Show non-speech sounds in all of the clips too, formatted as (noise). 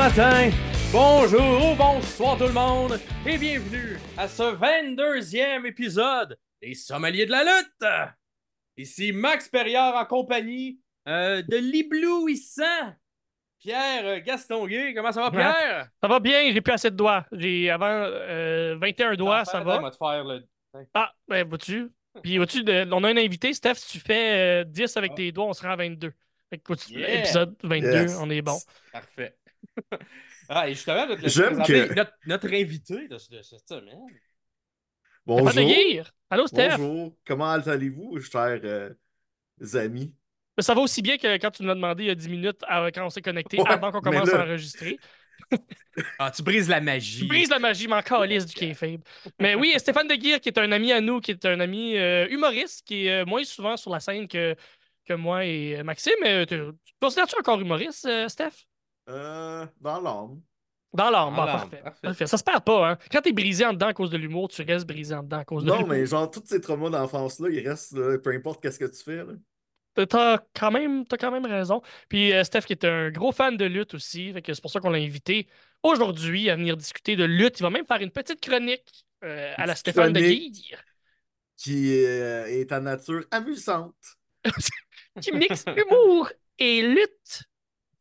matin, bonjour ou bonsoir tout le monde, et bienvenue à ce 22e épisode des Sommeliers de la lutte. Ici Max Perriard en compagnie euh, de l'éblouissant Pierre Gastonguay. Comment ça va, Pierre? Ça va bien, j'ai plus assez de doigts. J'ai avant euh, 21 doigts, ça va. va te faire le... Ah, ben, vois-tu? Puis, vois-tu, de- on a un invité, Steph, si tu fais euh, 10 avec Ah. tes doigts, on se rend à 22. Fait que, vois-tu, Yeah. épisode 22, Yes. on est bon. Parfait. (laughs) ah, et justement, présenter que- notre, notre invité de, de cette semaine. Bonjour. De. Allô, Steph? Bonjour. Comment allez-vous, chers euh, amis? Mais ça va aussi bien que quand tu nous as demandé il y a 10 minutes à- quand on s'est connecté, Ouais, avant qu'on commence là- à enregistrer. Ah, tu brises la magie. Tu brises la magie, mais encore lisse du kayfabe. Mais oui, Stéphane de Guire, qui est un ami à nous, qui est un ami euh, humoriste, qui est euh, moins souvent sur la scène que, que moi et Maxime. Mais, tu tu te considères-tu encore humoriste, euh, Steph? Euh, dans l'âme. Dans l'âme, bon, l'âme, parfait. parfait. Parfait. Ça se perd pas, hein. Quand t'es brisé en dedans à cause de l'humour, tu restes brisé en dedans à cause de Non, l'humour. mais genre, tous ces traumas d'enfance-là, ils restent, là, peu importe qu'est-ce que tu fais. Là. T'as quand même, t'as quand même raison. Puis euh, Steph qui est un gros fan de lutte aussi, fait que c'est pour ça qu'on l'a invité aujourd'hui à venir discuter de lutte. Il va même faire une petite chronique euh, à la Stéphane de. Guire Qui euh, est à nature amusante. (laughs) qui mixe humour et lutte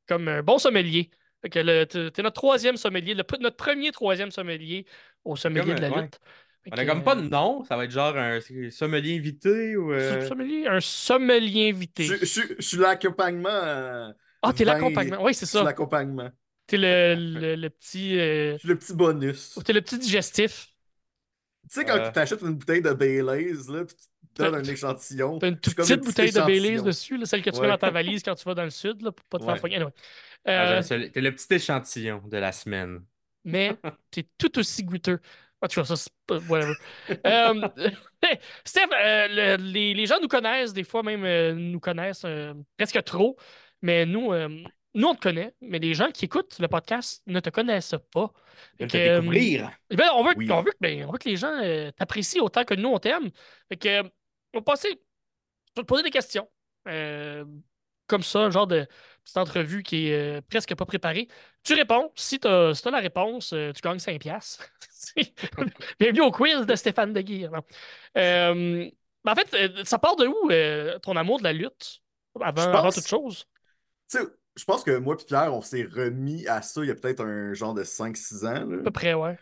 comme un bon sommelier. T'es t'es notre troisième sommelier, le- notre premier troisième sommelier au sommelier Comme, de la ouais. lutte. Fait On que, a comme pas de euh, nom, ça va être genre un sommelier invité ou. euh, sommelier, un sommelier invité. Je, suis l'accompagnement. euh, Ah, t'es l'accompagnement. Oui, c'est Je suis ça. l'accompagnement. T'es le, le, le petit. euh, Je suis le petit bonus. T'es le petit digestif. Tu sais, quand Euh. tu t'achètes une bouteille de Baileys, là, puis tu te donnes un échantillon. T'as une toute petite le petit bouteille de Baileys dessus, là, celle que tu Ouais. mets dans ta valise quand tu vas dans le sud, là, pour pas te faire pogner. Anyway. ah, Euh, le petit échantillon de la semaine. mais (laughs) t'es tout aussi goûteux. En tout cas, ça, c'est pas. Whatever. Euh, (laughs) Steph, euh, le- les, les gens nous connaissent, des fois même euh, nous connaissent euh, presque trop, mais nous, euh, nous, on te connaît, mais les gens qui écoutent le podcast ne te connaissent pas. Te euh, ben, on, veut, Oui. on, veut, que- ben, on veut que les gens euh, t'apprécient autant que nous, on t'aime. Fait que, euh, on va passer. Je vais te poser des questions. Euh, comme ça, un genre de petite entrevue qui est euh, presque pas préparée. Tu réponds. Si tu as, la réponse, euh, tu gagnes 5 piastres. (laughs) Bienvenue au quiz de Stéphane Deguire. Euh, en fait, ça part de où ton amour de la lutte avant, Je avant pense- toute chose? Tu sais, je pense que moi et Pierre, on s'est remis à ça il y a peut-être un genre de 5-6 ans. là. À peu près, ouais.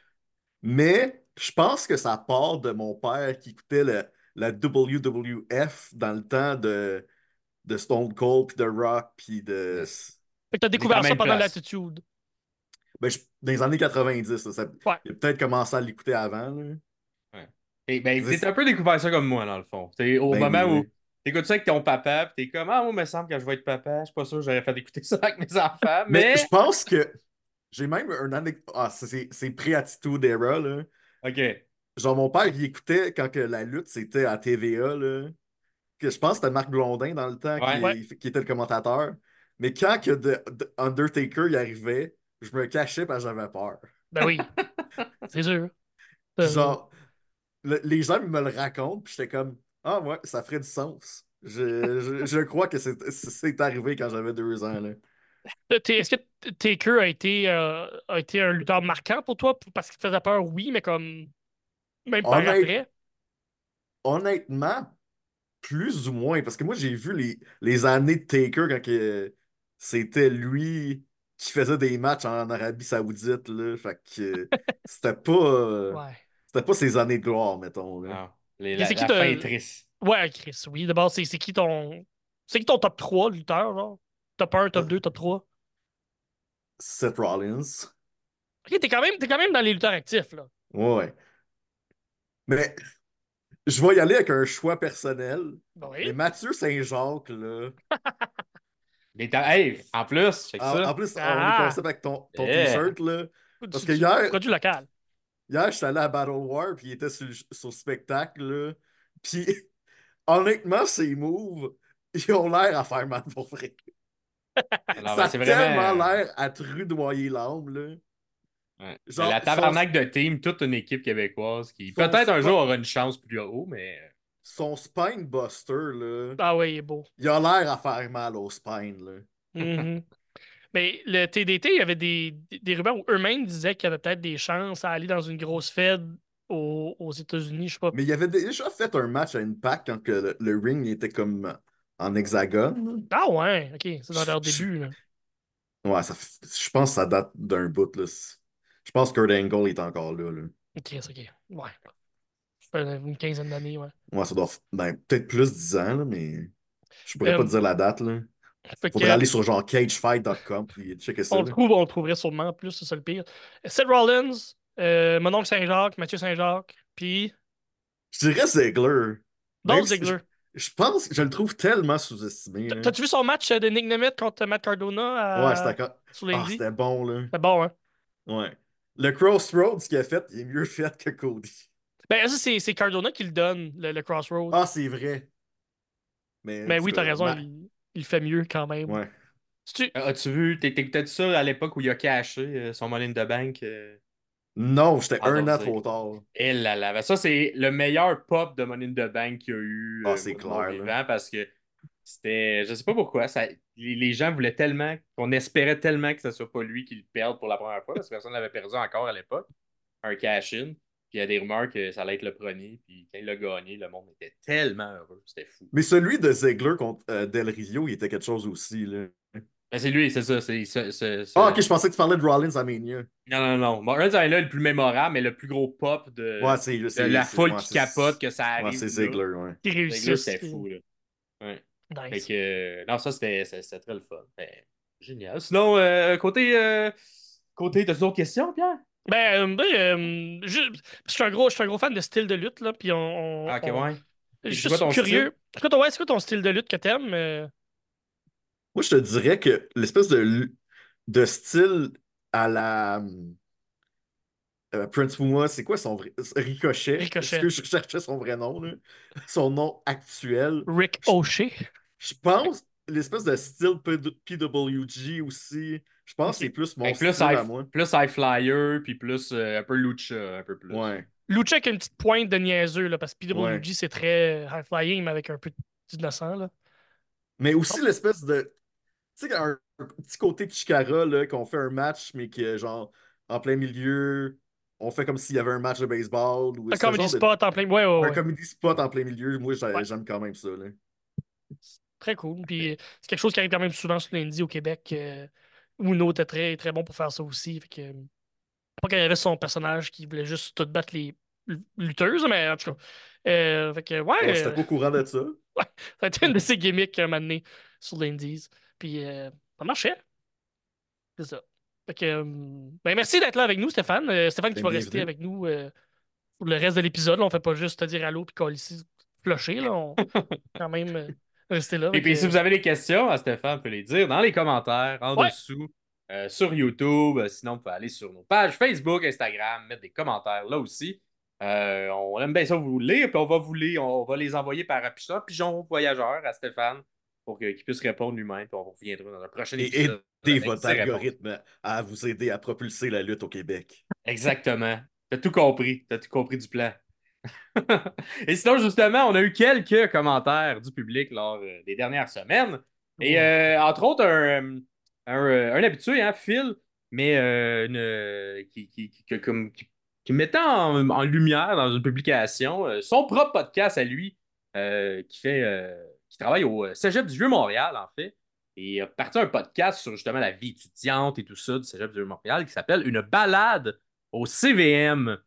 Mais je pense que ça part de mon père qui écoutait le- la WWF dans le temps de, de Stone Cold, puis de Rock, puis de... Fait que t'as découvert ça pendant l'attitude. Ben, je- dans les années 90, là, ça, Ouais. il a peut-être commencé à l'écouter avant. là. Et ben, C'est- t'as un peu découvert ça comme moi, dans le fond. T'es au Ben moment oui, où t'écoutes ça avec ton papa, pis t'es comme, ah, moi, il me semble que je vais être papa. Je suis pas sûr que j'aurais fait écouter (laughs) ça avec mes enfants, Mais, mais. je pense que j'ai même un anecdote... Ah, c'est- c'est c'est pré-attitude era, là. Ok. Genre, mon père, il écoutait quand que la lutte, c'était à TVA, là. Que je pense que c'était Marc Blondin dans le temps qui, Ouais. qui était le commentateur. Mais quand que Undertaker y arrivait, je me cachais parce que j'avais peur. Ben oui. (laughs) C'est sûr. Euh, genre, le- les gens me le racontent, puis j'étais comme, ah ouais, ça ferait du sens. Je, je, je crois que c'est c'est arrivé quand j'avais deux ans, là. Euh, Est-ce que Taker a été, euh, a été un lutteur marquant pour toi? Parce qu'il te faisait peur, oui, mais comme. Même par Honnête- après. Honnêtement, plus ou moins, parce que moi, j'ai vu les, les années de Taker quand que c'était lui qui faisait des matchs en Arabie Saoudite, là. Fait que (laughs) c'était pas, euh, Ouais. c'était pas ses années de gloire, mettons, là. Non. Les- la, c'est qui la te- fin est triste. Ouais, Chris, oui. D'abord, c'est c'est qui ton. C'est qui ton top 3 lutteur, genre? Top 1, top 2, top 3? Seth Rollins. Ok, t'es quand, même- t'es quand même dans les lutteurs actifs, là. Ouais. Mais je vais y aller avec un choix personnel. Oui. Mais Mathieu Saint-Jacques, là. (laughs) Les ta- Hey, en plus, check En, ça. en plus, on Ah. est concept avec ton, ton Yeah. t-shirt, là. Parce Du- que hier- Produit local. Hier, j'étais allé à Battle War, puis il était sur, le- sur le spectacle, là. Puis, (laughs) honnêtement, ses moves, (laughs) ils ont l'air à faire mal pour vrai. Alors, ça ben, a c'est tellement vraiment. l'air à te rudoyer l'âme, là. Ouais. Genre, la tabarnak de team, toute une équipe québécoise qui Son peut-être un jour aura une chance plus haut, mais. Son spine buster, là, Ah oui, il est beau. il a l'air à faire mal au spine, là. Mhm. (laughs) Mais le TDT, il y avait des, des, rumeurs où eux-mêmes disaient qu'il y avait peut-être des chances à aller dans une grosse fed aux, aux États-Unis, je sais pas. Mais il avait déjà fait un match à Impact quand que le, le ring était comme en hexagone. Ah ouais, ok, c'est dans leur Je- début. Là. Ouais, ça, je pense que ça date d'un bout. Là. Je pense que Kurt Angle est encore là. là. Ok, c'est ok. Ouais. Une quinzaine d'années, ouais. Ouais, ça doit. Ben, peut-être plus 10 ans, là, mais je pourrais Euh, pas te dire la date. Là. Fait que, Faudrait aller sur genre cagefight.com et checker ça. on le trouve, on le trouverait sûrement en plus, c'est ça le pire. Seth Rollins, euh, mon oncle Saint-Jacques, Mathieu Saint-Jacques, puis Je dirais Ziggler. Dolph Ziggler. Je, pense que je le trouve tellement sous-estimé. T'as-tu vu son match euh, de Nick Nemeth contre Matt Cardona à... Ouais, c'était quand- ah, c'était bon, là. C'était bon, hein? Ouais. Le Crossroads qu'il a fait, il est mieux fait que Cody. Ben, ça, c'est c'est Cardona qui le donne, le, le Crossroad. Ah, c'est vrai. Mais, Mais en tout oui, t'as raison, ma- il, il fait mieux quand même. Ouais. C'est-tu- As-tu vu, t'es t'es peut-être ça à l'époque où il a caché euh, son money in the bank? euh, Non, j'étais Ah, un non, an trop tard. Eh là là, ben ça c'est le meilleur pop de Money in the Bank qu'il y a eu Ah, euh, c'est de clair, là. vivant parce que c'était, je sais pas pourquoi, ça, les, les gens voulaient tellement, qu'on espérait tellement que ce soit pas lui qui le perde pour la première fois parce que personne l'avait perdu encore à l'époque, un cash-in. Puis il y a des rumeurs que ça allait être le premier, puis quand il l'a gagné, le monde était tellement heureux, c'était fou. Mais celui de Ziggler contre euh, Del Rio, il était quelque chose aussi, là. Ben, c'est lui, c'est ça, c'est ce- ce- ce- Ah, ok, je pensais que tu parlais de Rollins à Mania. Non, non, non. Bon, Reigns est là le plus mémorable, mais le plus gros pop de, Ouais, c'est de c'est- la c'est- foule ouais, qui c'est- capote, que ça Ouais, arrive. c'est là. Ziggler, ouais. Ziggler, c'était fou, là. Ouais. Fait Nice. que, euh, non, ça, c'était très le fun. Ben, génial. Sinon, euh, côté, euh, côté, t'as d'autres questions, Pierre? Ben, euh, ben, euh, je, je suis un gros, je suis un gros fan de style de lutte, là, puis on... on- Ah, ok, on- ouais. Je suis curieux. C'est quoi, ton- ouais, c'est quoi ton style de lutte que t'aimes? euh? Moi, je te dirais que l'espèce de, de style à la euh, Prince Puma, c'est quoi son vrai... Ricochet? Ricochet. Est-ce que je cherchais son vrai nom, là? Son nom actuel? Rick O'Shea. Je pense l'espèce de style P- PWG aussi. Je pense que c'est plus mon Fait que plus, style à high, moi. plus high flyer, puis plus euh, un peu lucha, un peu plus. Ouais. Lucha avec une petite pointe de niaiseux, là, parce que PWG, Ouais. c'est très high-flying, mais avec un peu d'innocent, là. Mais aussi l'espèce de. Tu sais, un, un petit côté Chikara, là, qu'on fait un match, mais que, genre, en plein milieu, on fait comme s'il y avait un match de baseball. Ou Un comedy de- spot en plein... Ouais, ouais, ouais. Un comedy spot en plein milieu. Moi, j'aime quand même ça. Là. Très cool. Puis c'est quelque chose qui arrive quand même souvent sur l'Indie au Québec. Euh, Uno était très, très bon pour faire ça aussi. Fait que, euh, pas qu'il y avait son personnage qui voulait juste tout battre les lutteuses, mais en tout cas. Euh, fait que, ouais, Ouais, J'étais euh, pas au courant de ça. (laughs) ça a été une de ses gimmicks un moment donné sur l'Indies. Puis euh, ça marchait. C'est ça. Fait que, ben, merci d'être là avec nous, Stéphane. Euh, Stéphane qui Ben, va rester avec nous pour le reste de l'épisode. On fait pas juste te dire allô puis coller ici, flusher. Là. On (laughs) quand même euh, là. Et puis, que, si vous avez des questions, à Stéphane peut les dire dans les commentaires, en Ouais. dessous, euh, sur YouTube. Euh, Sinon, vous pouvez aller sur nos pages Facebook, Instagram, mettre des commentaires là aussi. Euh, on aime bien ça vous lire, puis on va vous lire, on va les envoyer par pigeon, pigeon voyageur à Stéphane pour qu'il puisse répondre lui-même, puis on reviendra dans un prochain Et épisode. aidez avec votre réponses. algorithme à vous aider à propulser la lutte au Québec. Exactement. T'as tout compris. T'as tout compris du plan. (laughs) Et sinon, justement, on a eu quelques commentaires du public lors euh, des dernières semaines. Et euh, entre autres, un, un, euh, un habitué, hein, Phil, mais euh, une, qui, qui, qui- comme- qui- mettait en, en lumière dans une publication euh, son propre podcast à lui, qui fait qui travaille au Cégep du Vieux-Montréal, en fait. Et il a parti un podcast sur justement la vie étudiante et tout ça du Cégep du Vieux-Montréal qui s'appelle Une balade au CVM.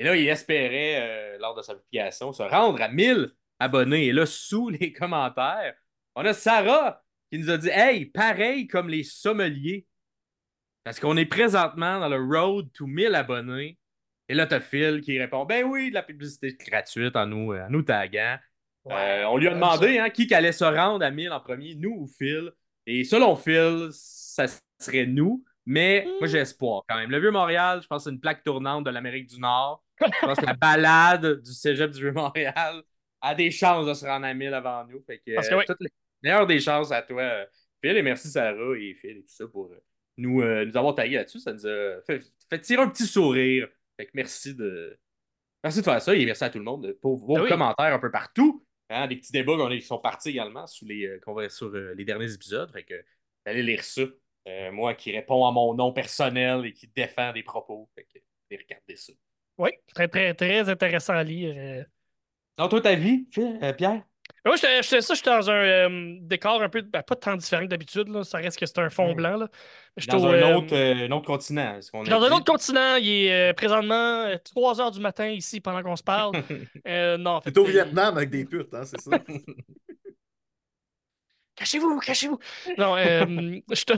Et là, il espérait, euh, lors de sa publication, se rendre à 1000 abonnés. Et là, sous les (laughs) commentaires, on a Sarah qui nous a dit Hey, pareil comme les sommeliers. Parce qu'on est présentement dans le road to 1000 abonnés. Et là, t'as Phil qui répond Ben oui, de la publicité gratuite en nous, en nous taguant. Euh, on lui a demandé hein, qui allait se rendre à 1000 en premier, nous ou Phil. Et selon Phil, ça serait nous. Mais moi, j'ai espoir quand même. Le Vieux-Montréal, je pense que c'est une plaque tournante de l'Amérique du Nord. Je pense que la balade du cégep du Vieux-Montréal a des chances de se rendre à 1000 avant nous. Fait que, Parce que euh, oui. toutes les meilleures des chances à toi, euh, Phil. Et merci Sarah et Phil et tout ça pour euh, nous, euh, nous avoir tagué là-dessus. Ça nous a fait, fait tirer un petit sourire. Fait que merci de, merci de faire ça et merci à tout le monde pour vos Ah oui. commentaires un peu partout. Hein, des petits débats qu'on est- qui sont partis également sous les, euh, qu'on va sur euh, les derniers épisodes. Fait que allez lire ça. Moi qui réponds à mon nom personnel et qui défend des propos. Fait que, regardez ça. Oui, très, très, très intéressant à lire. euh. Non, toi, ta vie, euh, Pierre? Moi, j'étais ça, j'étais dans un euh, décor un peu, ben, pas tant différent que d'habitude, là. ça reste que c'est un fond Ouais. blanc. Là. Dans au, un euh, autre, euh, un autre continent. est-ce qu'on je suis dans un dit? autre continent, il est euh, présentement 3 h du matin ici pendant qu'on se parle. (laughs) Euh, non, en fait, T'es au Vietnam avec des putes, hein, c'est ça? (laughs) Cachez-vous, cachez-vous. Non, euh, (laughs) je suis au-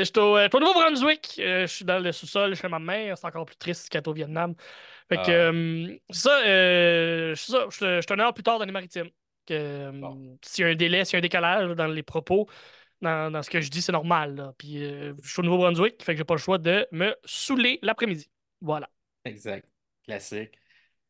je suis au, euh, au Nouveau-Brunswick. Euh, je suis dans le sous-sol chez ma mère. C'est encore plus triste qu'être au Vietnam. Fait que, Ah. euh, c'est ça, euh, je suis je une heure plus tard dans les maritimes. Que, euh, Bon. S'il y a un délai, s'il y a un décalage dans les propos, dans, dans ce que je dis, c'est normal. là. Puis euh, je suis au Nouveau-Brunswick, fait que j'ai pas le choix de me saouler l'après-midi. Voilà. Exact. Classique.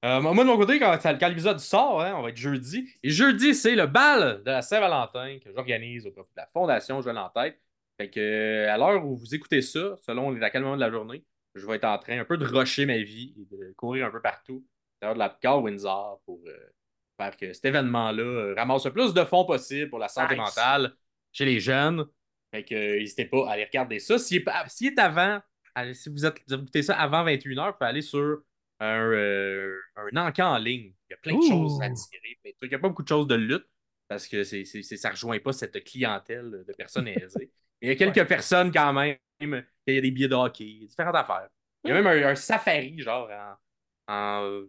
Euh, moi, de mon côté, quand, quand l'épisode sort, hein, on va être jeudi. Et jeudi, c'est le bal de la Saint-Valentin que j'organise au profit de la Fondation Jeune en tête. Fait que, euh, à l'heure où vous écoutez ça, selon à quel moment de la journée, je vais être en train un peu de rusher ma vie et de courir un peu partout. D'ailleurs, de la Gare Windsor pour euh, faire que cet événement-là euh, ramasse le plus de fonds possible pour la santé Nice. mentale chez les jeunes. Fait que, euh, n'hésitez pas à aller regarder ça. S'il est, est avant, allez, si vous, êtes, vous écoutez ça avant 21h, vous pouvez aller sur un, un encan en ligne. Il y a plein de choses à tirer. Il n'y a pas beaucoup de choses de lutte parce que c'est- ça ne rejoint pas cette clientèle de personnes aisées. Il y a quelques personnes quand même. Il y a des billets de hockey, différentes affaires. Il y a même un, un safari, genre, en, en,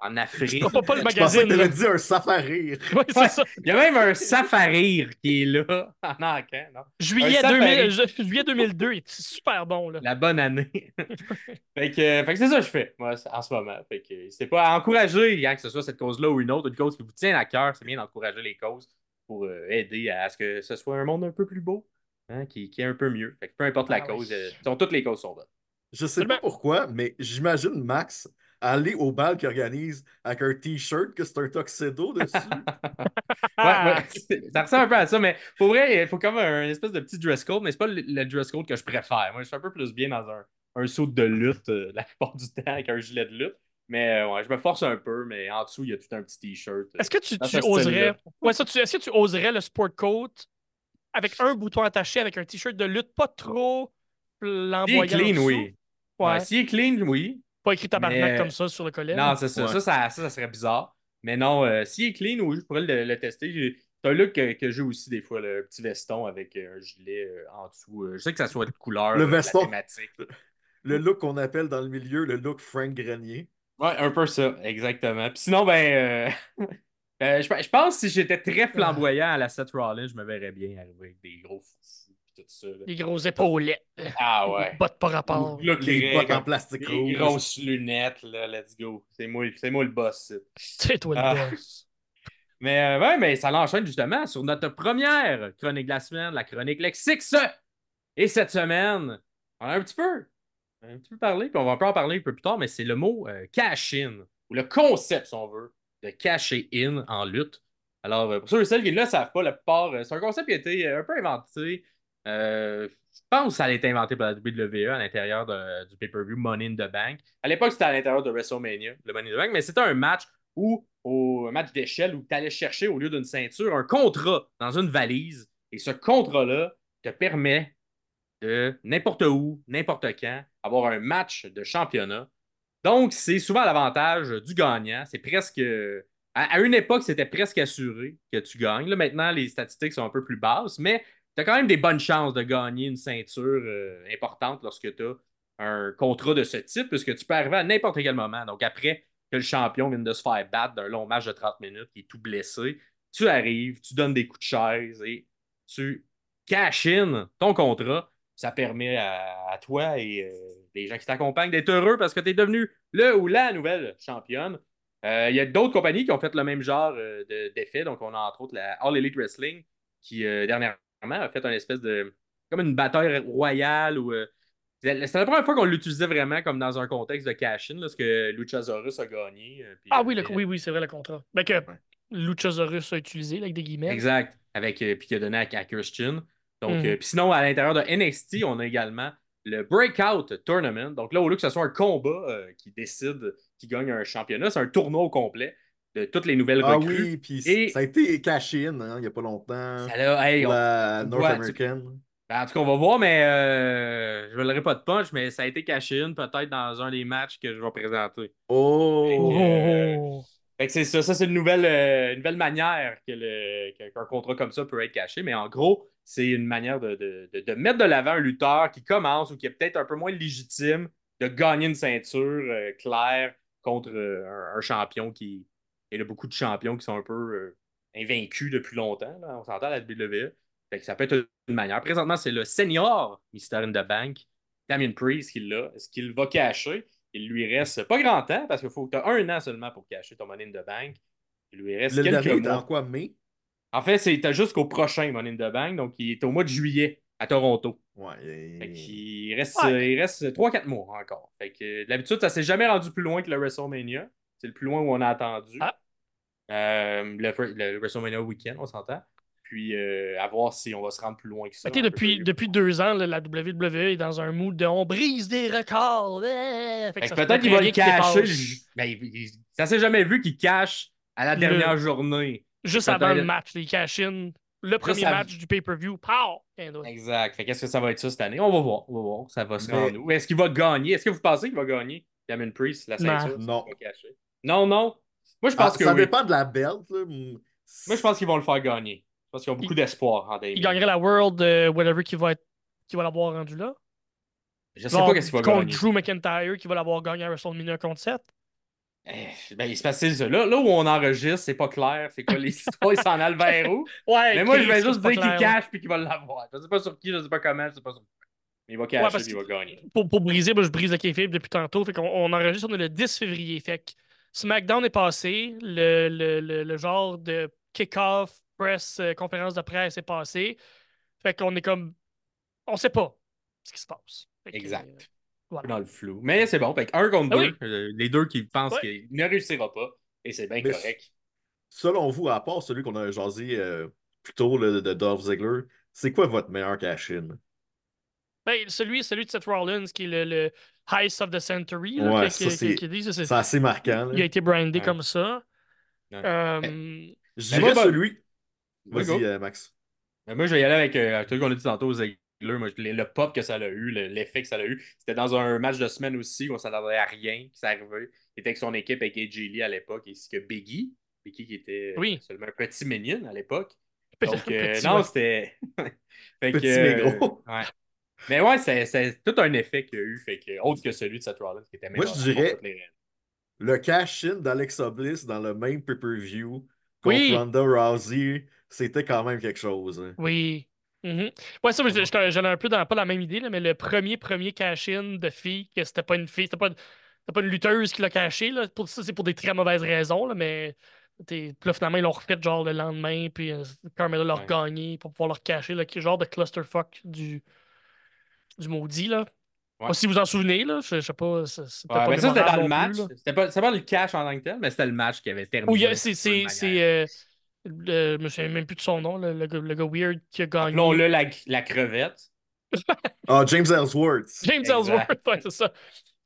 en Afrique. Je pas, pas le Je magazine. là. dit un safari. Ouais, c'est Ouais, ça. Il y a même un safari qui est là (laughs) en encan. Non? Juillet, Un 2000, safari. ju- juillet 2002, il est super bon. Là. La bonne année. (laughs) fait que, euh, c'est ça que je fais, moi, en ce moment. Fait que n'hésitez pas à encourager, hein, que ce soit cette cause-là ou une autre, une cause qui vous tient à cœur. C'est bien d'encourager les causes pour euh, aider à ce que ce soit un monde un peu plus beau, hein, qui, qui est un peu mieux. Fait que peu importe la Ah oui. cause, euh, sont- toutes les causes sont bonnes. Je sais pas pourquoi, mais j'imagine Max aller au bal qu'il organise avec un t-shirt que c'est un tuxedo dessus. (laughs) Ouais, ouais, (laughs) c'est- ça ressemble un peu à ça, mais pour vrai, il faut comme un espèce de petit dress code, mais c'est pas le, le dress code que je préfère. Moi, je suis un peu plus bien dans un, un saut de lutte euh, la plupart du temps avec un gilet de lutte. Mais euh, ouais, je me force un peu, mais en dessous, il y a tout un petit t-shirt. Est-ce que tu, oserais. Ouais, ça, tu- Est-ce que tu oserais le sport coat avec un bouton attaché avec un t-shirt de lutte pas trop flamboyant? en clean, oui. Ouais. Ouais, S'il est clean, oui. Pas écrit tabarnak Mais- comme ça sur le collet. Non, c'est ça. Ouais. Ça, ça, ça, ça serait bizarre. Mais non, euh, s'il est clean, oui, je pourrais le, le tester. C'est un look que, que j'ai aussi des fois, le petit veston avec euh, un gilet euh, en dessous. Euh, je sais que ça soit de couleur, Le la veston. thématique. Le look qu'on appelle dans le milieu le look Frank Grenier. Ouais, un peu ça, exactement. Puis sinon, ben, euh, (laughs) euh, je, je pense que si j'étais très flamboyant à la Seth Rollins, je me verrais bien arriver avec des gros et tout ça. là. Les gros épaulettes. Ah ouais. Bottes par rapport. Look Les les bottes en plastique les rouge. grosses lunettes, là, let's go. C'est moi, c'est moi le boss. C'est toi le Ah. boss. (laughs) Mais euh, ouais, mais ça l'enchaîne justement sur notre première chronique de la semaine, la chronique Lexique. Et cette semaine, on a un petit peu, un petit peu parlé, puis on va un peu en parler un peu plus tard, mais c'est le mot euh, cash-in, ou le concept, si on veut, de cash in en lutte. Alors, euh, pour ceux et celles qui ne le savent pas, la plupart, euh, c'est un concept qui a été euh, un peu inventé. je pense que ça a été inventé par la WWE à l'intérieur du pay-per-view Money in the Bank. À l'époque, c'était à l'intérieur de WrestleMania, le Money in the Bank, mais c'était un match où, au match d'échelle, où tu allais chercher, au lieu d'une ceinture, un contrat dans une valise. Et ce contrat-là te permet de n'importe où, n'importe quand, avoir un match de championnat. Donc, c'est souvent l'avantage du gagnant. C'est presque. À, une époque, c'était presque assuré que tu gagnes. Là, maintenant, les statistiques sont un peu plus basses, mais tu as quand même des bonnes chances de gagner une ceinture euh, importante lorsque tu as un contrat de ce type, puisque tu peux arriver à n'importe quel moment. Donc, après que le champion vienne de se faire battre d'un long match de 30 minutes, il est tout blessé, tu arrives, tu donnes des coups de chaise et tu cash in ton contrat. Ça permet à, à toi et euh, les gens qui t'accompagnent d'être heureux parce que tu es devenu le ou la nouvelle championne. Euh, Il y a d'autres compagnies qui ont fait le même genre euh, de- d'effet. Donc, on a entre autres la All Elite Wrestling qui, euh, dernièrement, a fait une espèce de. comme une bataille royale ou. c'est la première fois qu'on l'utilisait vraiment comme dans un contexte de cash-in, lorsque Luchasaurus a gagné. puis, Ah oui, le- oui, oui, c'est vrai le contrat. Ben que Luchasaurus a utilisé là, avec des guillemets. Exact. Avec, puis qui a donné à, à Christian. Donc, euh, puis sinon, à l'intérieur de NXT, on a également le Breakout Tournament. Donc là, au lieu que ce soit un combat euh, qui décide qui gagne un championnat, c'est un tournoi au complet de toutes les nouvelles Ah recrues. oui, puis Et- ça a été cash in hein, il n'y a pas longtemps. Ça, là, hey, pour on- la on North American. Ben, en tout cas, on va voir, mais euh, je ne le pas de punch, mais ça a été caché une peut-être dans un des matchs que je vais présenter. Oh! Oh! C'est ça, ça c'est une nouvelle, euh, manière que qu'un contrat comme ça peut être caché. Mais en gros, c'est une manière de, mettre de l'avant un lutteur qui commence ou qui est peut-être un peu moins légitime de gagner une ceinture euh, claire contre euh, un, champion qui. Il y a beaucoup de champions qui sont un peu invaincus depuis longtemps. On s'entend à la WWE. Fait que ça peut être une manière. Présentement, c'est le senior Mystery in the Bank, Damien Priest, qui l'a. Est-ce qu'il va cacher? Il lui reste pas grand temps parce qu'il faut que tu as un an seulement pour cacher ton Money in the Bank. Il lui reste Le quelques mois. en quoi, mai? En fait, c'est t'as jusqu'au prochain Money in the Bank, donc il est au mois de juillet à Toronto. Ouais. Et- qu'il reste, Ouais. il reste 3-4 mois encore. Fait que d'habitude, ça s'est jamais rendu plus loin que le WrestleMania. C'est le plus loin où on a attendu. Ah. Euh, le, le WrestleMania week-end, on s'entend. Puis euh, à voir si on va se rendre plus loin que ça. Depuis, depuis deux ans, là, la WWE est dans un mood de on brise des records. eh! Peut-être qu'il va le cacher. ben, il- il- ça s'est jamais vu qu'il cache à la Le- dernière journée. Juste avant le match, les cash-in. Le premier match du pay-per-view. Pow! Exact. Fait qu'est-ce que ça va être ça cette année? On va voir. On va voir. Ça va se Mais- rendre où? Est-ce qu'il va gagner? Est-ce que vous pensez qu'il va gagner? Damon Priest, la ceinture? Non. Non, non. Moi, je Ah, pense que ça oui. dépend de la belt. là. Moi, je pense qu'ils vont le faire gagner. Pense qu'ils ont beaucoup d'espoir en Damien. Il gagnerait la World, euh, whatever, qui va, être, qui va l'avoir rendu là. Je sais pas qu'est-ce qu'il va contre gagner. Drew McIntyre qui va l'avoir gagné à WrestleMania contre Seth. Eh, Ben, il se passe ça. Là, là où on enregistre, c'est pas clair. C'est quoi les histoires? Ils s'en allent vers où? (laughs) Ouais, Mais moi, je vais juste dire qu'il cache puis qu'il va l'avoir. Je sais pas sur qui, je sais pas comment, je sais pas sur Mais il va cacher parce puis il va gagner. pour, pour briser, moi, je brise le kayfabe depuis tantôt. Fait qu'on on enregistre, on est le 10 février. Fait que SmackDown est passé, le, le, le, le genre de kick-off, press, euh, conférence de presse est passé. Fait qu'on est comme. On sait pas ce qui se passe. Fait que, Exact. euh, voilà. Dans le flou. Mais c'est bon. Fait un contre Ah deux. oui. euh, les deux qui pensent Ouais. qu'il ne réussira pas. Et c'est bien Mais correct. Selon vous, à part celui qu'on a jasé euh, plus tôt là, de Dolph Ziggler, c'est quoi votre meilleur cash-in? Ben, celui, celui de Seth Rollins, qui est le, le Heist of the Century. là, Ouais, ça, dit, ça, c'est- assez marquant. il a été brandé Ouais. comme ça. Ouais. Euh, Je Mais dirais moi, celui. Ouais, Vas-y, go. euh, Max. Mais moi, je vais y aller avec euh, tout ce qu'on a dit tantôt, Ziggler. Moi, le, le pop que ça a eu, le- l'effet que ça a eu. C'était dans un match de semaine aussi où on s'attendait à rien qui s'est arrivé. Il était avec son équipe, avec AJ Lee à l'époque, ainsi que Biggie. Biggie qui était euh, Oui. seulement un petit minion à l'époque. Donc, (laughs) Petit, euh, non, ouais. c'était. Petit mais euh, gros. ouais. Mais ouais, c'est c'est tout un effet qu'il y a eu, fait que, autre que celui de Seth Rollins qui était Moi, je dirais- les. Le cash-in d'Alexa Bliss dans le même pay-per-view contre Oui. Ronda Rousey, c'était quand même quelque chose. hein. Oui. Mhm. Ouais, ça, je- je- j'en ai un peu dans pas la même idée, là, mais le premier, premier cash-in de fille, que c'était pas une fille, c'était pas, pas une lutteuse qui l'a caché, là. Pour ça, c'est pour des très mauvaises raisons, là, mais puis là, finalement, ils l'ont refait genre le lendemain, puis euh, Carmella l'a Ouais. gagné pour pouvoir le cacher, là, genre de clusterfuck du, du maudit, là. Ouais. Pas si vous vous en souvenez, là, je, je sais pas, ça- c'était Ouais, pas ça, c'était dans le non match. là. C'était pas, c'était pas le cash en tant que tel, mais c'était le match qui avait terminé. A- un c'est, euh, je me souviens même plus de son nom, là, le, gars, le gars weird qui a gagné. Appelons-le la, la crevette. (laughs) Ah, James Ellsworth. James Exact. Ellsworth, ouais, c'est ça.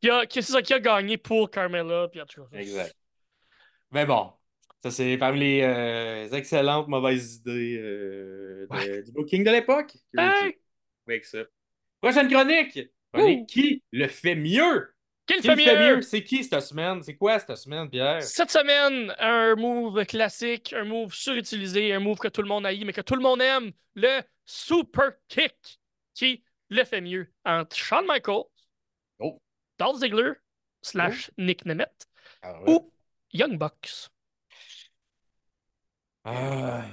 Qui a, qui, c'est ça, qui a gagné pour Carmella. Puis en tout cas, Exact. Mais bon, ça c'est parmi les euh, excellentes mauvaises idées euh, de- Ouais. du booking de l'époque. Hey! Avec ça. Prochaine chronique. Qui le fait mieux? Qui le fait mieux? mieux? C'est qui cette semaine? C'est quoi cette semaine, Pierre? Cette semaine, un move classique, un move surutilisé, un move que tout le monde haït, mais que tout le monde aime, le Super Kick. Qui le fait mieux? Entre Shawn Michaels, Oh. Dolph Ziggler, slash Nick Nemeth, Ah ouais. ou Young Bucks. Ah.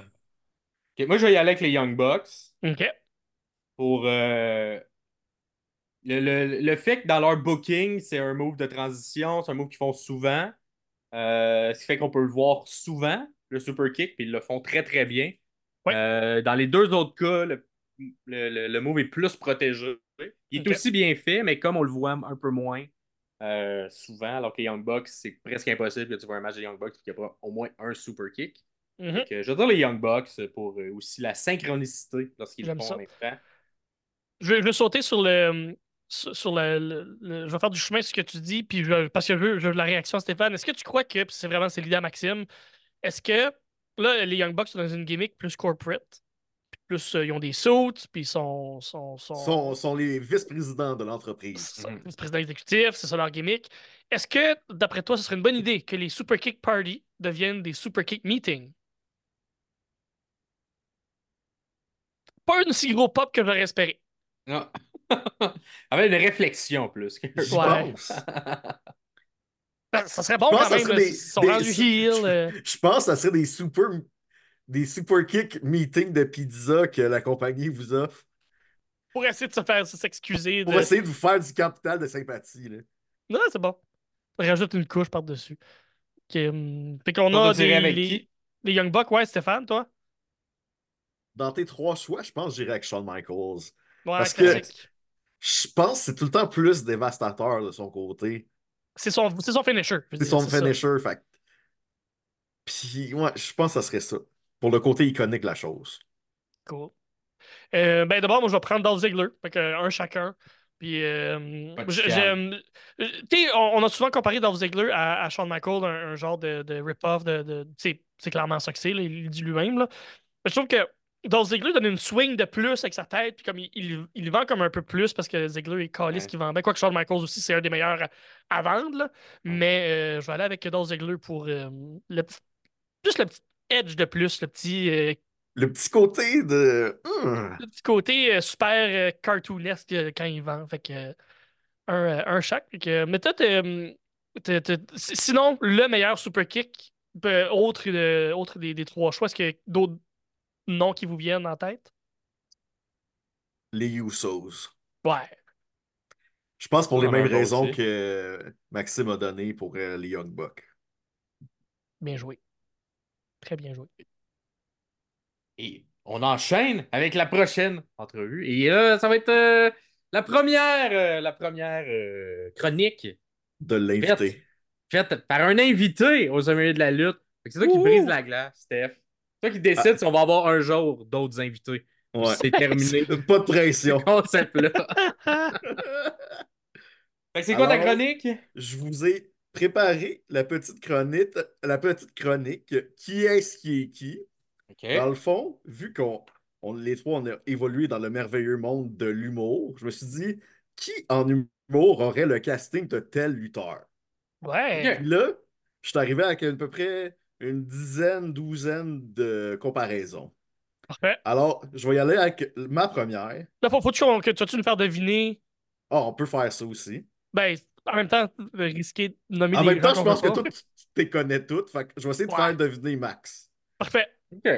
Moi, je vais y aller avec les Young Bucks OK. pour euh, le, le- le fait que dans leur booking, c'est un move de transition, c'est un move qu'ils font souvent. Euh, ce qui fait qu'on peut le voir souvent, le super kick, puis ils le font très très bien. Euh, dans les deux autres cas, le, le- move est plus protégé. Il est aussi bien fait, mais comme on le voit un peu moins euh, souvent, alors que les Young Bucks, c'est presque impossible que tu vois un match des Young Bucks et qu'il n'y a pas au moins un super kick. Mhm. Dire les Young Bucks pour aussi la synchronicité lorsqu'ils le font en même temps. Je vais, je vais sauter sur le. Sur le, le- le- je vais faire du chemin sur ce que tu dis, puis je, parce que je veux, je veux la réaction, Stéphane. Est-ce que tu crois que, puis c'est vraiment c'est l'idée à Maxime, est-ce que là, les Young Bucks sont dans une gimmick plus corporate, Plus, euh, ils ont des suits, puis ils sont, sont, sont, Sont, sont les vice-présidents de l'entreprise. sont Mhm. président exécutif, c'est ça leur gimmick. Est-ce que, d'après toi, ce serait une bonne idée que les Super Kick Party deviennent des Super Kick Meetings? Pas un aussi gros pop que j'aurais espéré. Non. Avec une réflexion plus. que- Je Ouais. pense. Ben, ça serait bon Je quand que même. des- sont des- rendus heel. euh. Je pense que ça serait des super, des super kick meetings de pizza que la compagnie vous offre pour essayer de se faire s'excuser. pour essayer de vous faire du capital de sympathie. là. Non, c'est bon. Rajoute une couche par-dessus. Ok, hum, Fait qu'on On a des, avec les, qui? les Young Bucks, ouais, Stéphane, toi? Dans tes trois choix, je pense que j'irai avec Shawn Michaels. Ouais, Parce que- classique. Je pense que c'est tout le temps plus dévastateur de son côté. C'est son, c'est son finisher. C'est son c'est ça. finisher. Fait. Puis, ouais, je pense que ça serait ça. Pour le côté iconique de la chose. Cool. Euh, ben d'abord, moi, je vais prendre Dolph Ziggler. Fait que, un chacun. Puis, euh, j'aime. euh, Tu sais, on, on a souvent comparé Dolph Ziggler à, à Shawn Michaels, un, un genre de, de rip-off. De, de, c'est clairement ça que c'est, il dit lui-même. je trouve que Dolph Ziggler donne une swing de plus avec sa tête. Puis, comme il, il, il vend comme un peu plus parce que Ziggler est calice Ouais. qui vend bien. Quoique Shawn Michaels aussi, c'est un des meilleurs à, à vendre. là. Mais euh, je vais aller avec Dolph Ziggler pour euh, le petit. Juste le petit edge de plus, le petit. euh, Le petit côté de. Hum, le petit côté super cartoonesque quand il vend. Fait que un, un chaque. Que, mais toi, sinon, le meilleur super kick, autre, autre des, des trois choix, est-ce qu'il a d'autres noms qui vous viennent en tête? les Usos. Ouais. Je pense pour les mêmes raisons aussi. que Maxime a donné pour euh, les Young Bucks. Bien joué. Très bien joué. Et on enchaîne avec la prochaine entrevue. Et là, ça va être euh, la première, euh, la première euh, chronique De l'inviter. faite par un invité aux sommet de la lutte. C'est toi qui brise la glace, Steph. C'est toi qui décide si on va avoir un jour d'autres invités. Ouais. C'est terminé. (laughs) Pas de pression. (laughs) Ce concept-là. (laughs) C'est quoi ta chronique? Je vous ai préparé la petite chronique, la petite chronique. Qui est-ce qui est qui? Dans le fond, vu qu'on on, les trois, on a évolué dans le merveilleux monde de l'humour, je me suis dit, qui en humour aurait le casting de tel lutteur? Ouais. Puis là, je suis arrivé avec à peu près une dizaine, douzaine de comparaisons. Parfait. Alors, je vais y aller avec ma première. Là, faut, faut que tu, que tu nous faire deviner? Ah, on peut faire ça aussi. Ben, en même temps, de risquer de nommer En des même temps, je pense que toi, tu les connais toutes. Fait que je vais essayer de Ouais. faire deviner Max. Parfait. OK.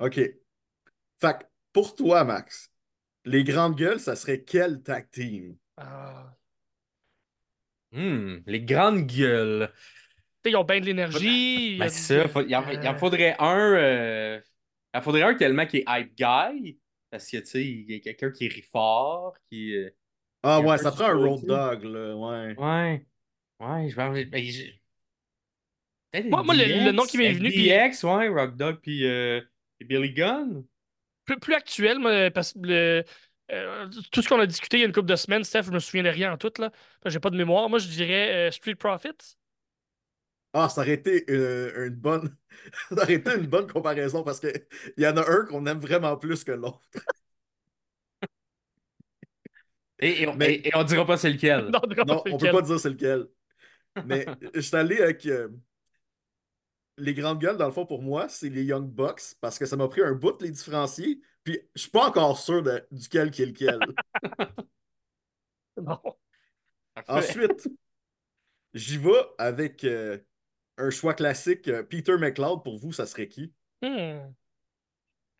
OK. Fait que pour toi, Max, les grandes gueules, ça serait quel tag team? Ah. Hmm, les grandes gueules. Ils ont bien de l'énergie. Ben, c'est ça, faut- il, en, il en faudrait un. euh, il en faudrait un tellement qui est hype guy. Parce que, tu sais, il y a quelqu'un qui rit fort, qui. euh, Ah ouais, ça prend un road dog, là, ouais. Ouais. Ouais, je vais. ben, je- Moi- moi, le- nom qui m'est venu, puis- DX, ouais, Rock Dog, puis euh, puis Billy Gunn. plus, plus actuel, moi, parce que le- euh, tout ce qu'on a discuté il y a une couple de semaines, Steph, je me souviens de rien en tout, là. J'ai pas de mémoire. Moi, je dirais euh, Street Profits. Ah, ça aurait été euh, une bonne. (laughs) ça aurait été une bonne comparaison parce qu'il y en a un qu'on aime vraiment plus que l'autre. (laughs) Et, et, on- Mais- et- et on dira pas c'est lequel. (laughs) Non, on Non, on peut lequel. pas dire c'est lequel. Mais je suis allé avec euh, les grandes gueules, dans le fond, pour moi, c'est les Young Bucks parce que ça m'a pris un bout de les différencier. Puis je suis pas encore sûr de- duquel qui est lequel. Non. Ensuite, j'y vais avec euh, un choix classique. euh, Peter McLeod, pour vous, ça serait qui? Hmm.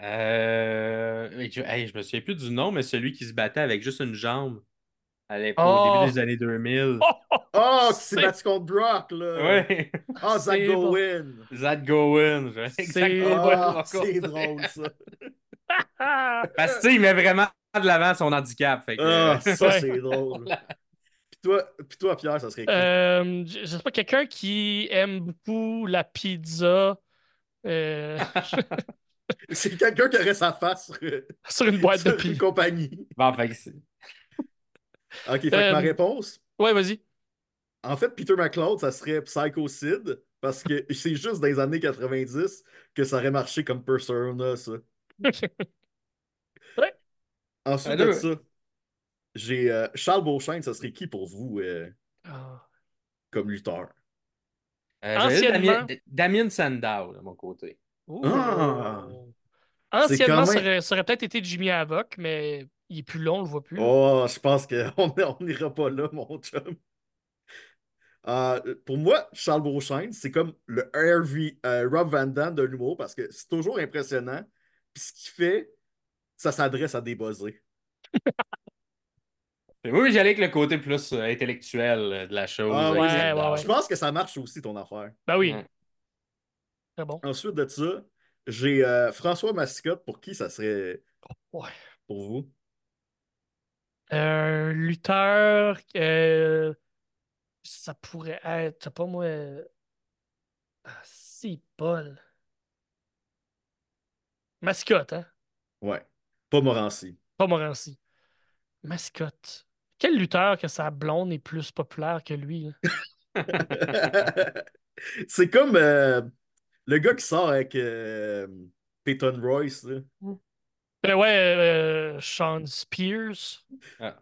Euh, je, hey, je me souviens plus du nom, mais celui qui se battait avec juste une jambe à l'époque, Oh. au début des années 2000. Oh, oh, Ah, (laughs) C'est- battu contre Brock, là! Ouais. Ah, Zach. Gowen! Zach Gowen. je- C'est. Ah, drôle, ça! Parce que tu sais, il met vraiment de l'avant son handicap. Fait que, Ah, ça, c'est drôle. (laughs) Puis toi, puis toi, Pierre, ça serait qui? Euh, je sais pas, quelqu'un qui aime beaucoup la pizza euh, (laughs) C'est quelqu'un qui aurait sa face sur, (laughs) sur une boîte de sur une pizza. compagnie. Bon, fait que Ok, fait que Euh, ma réponse, Ouais, vas-y. en fait, Peter McLeod, ça serait Psycho Sid, parce que (laughs) c'est juste dans les années 90 que ça aurait marché comme persona, ça. Ensuite de ça, j'ai euh, Charles Beauchesne, ça serait qui pour vous euh, Ah. comme lutteur? Euh, Anciennement- Damien, Damien Sandow, de mon côté. Ah. Anciennement, ça même- aurait, peut-être été Jimmy Havoc, mais il est plus long, on le voit plus. Oh, je pense qu'on (laughs) on n'ira pas là, mon chum. Euh, pour moi, Charles Beauchesne, c'est comme le RV, euh, Rob Van Damme de l'humour parce que c'est toujours impressionnant. Puis ce qu'il fait, ça s'adresse à des buzzés. (laughs) Oui, j'allais avec le côté plus euh, intellectuel euh, de la chose. Ah, avec ouais, ouais, ouais. Je pense que ça marche aussi, ton affaire. Ben oui. Très bon. Ensuite de ça, j'ai euh, François Massicotte. Pour qui ça serait Ouais. pour vous? Un lutteur, euh, ça pourrait être, pas moi. euh, Ah, si, Paul. Mascotte, hein? Ouais. Pas Morancy. Pas Morancy. Mascotte. Quel lutteur que sa blonde est plus populaire que lui? (laughs) c'est comme euh, le gars qui sort avec euh, Peyton Royce. là. Ben ouais, euh, Sean Spears. Ah.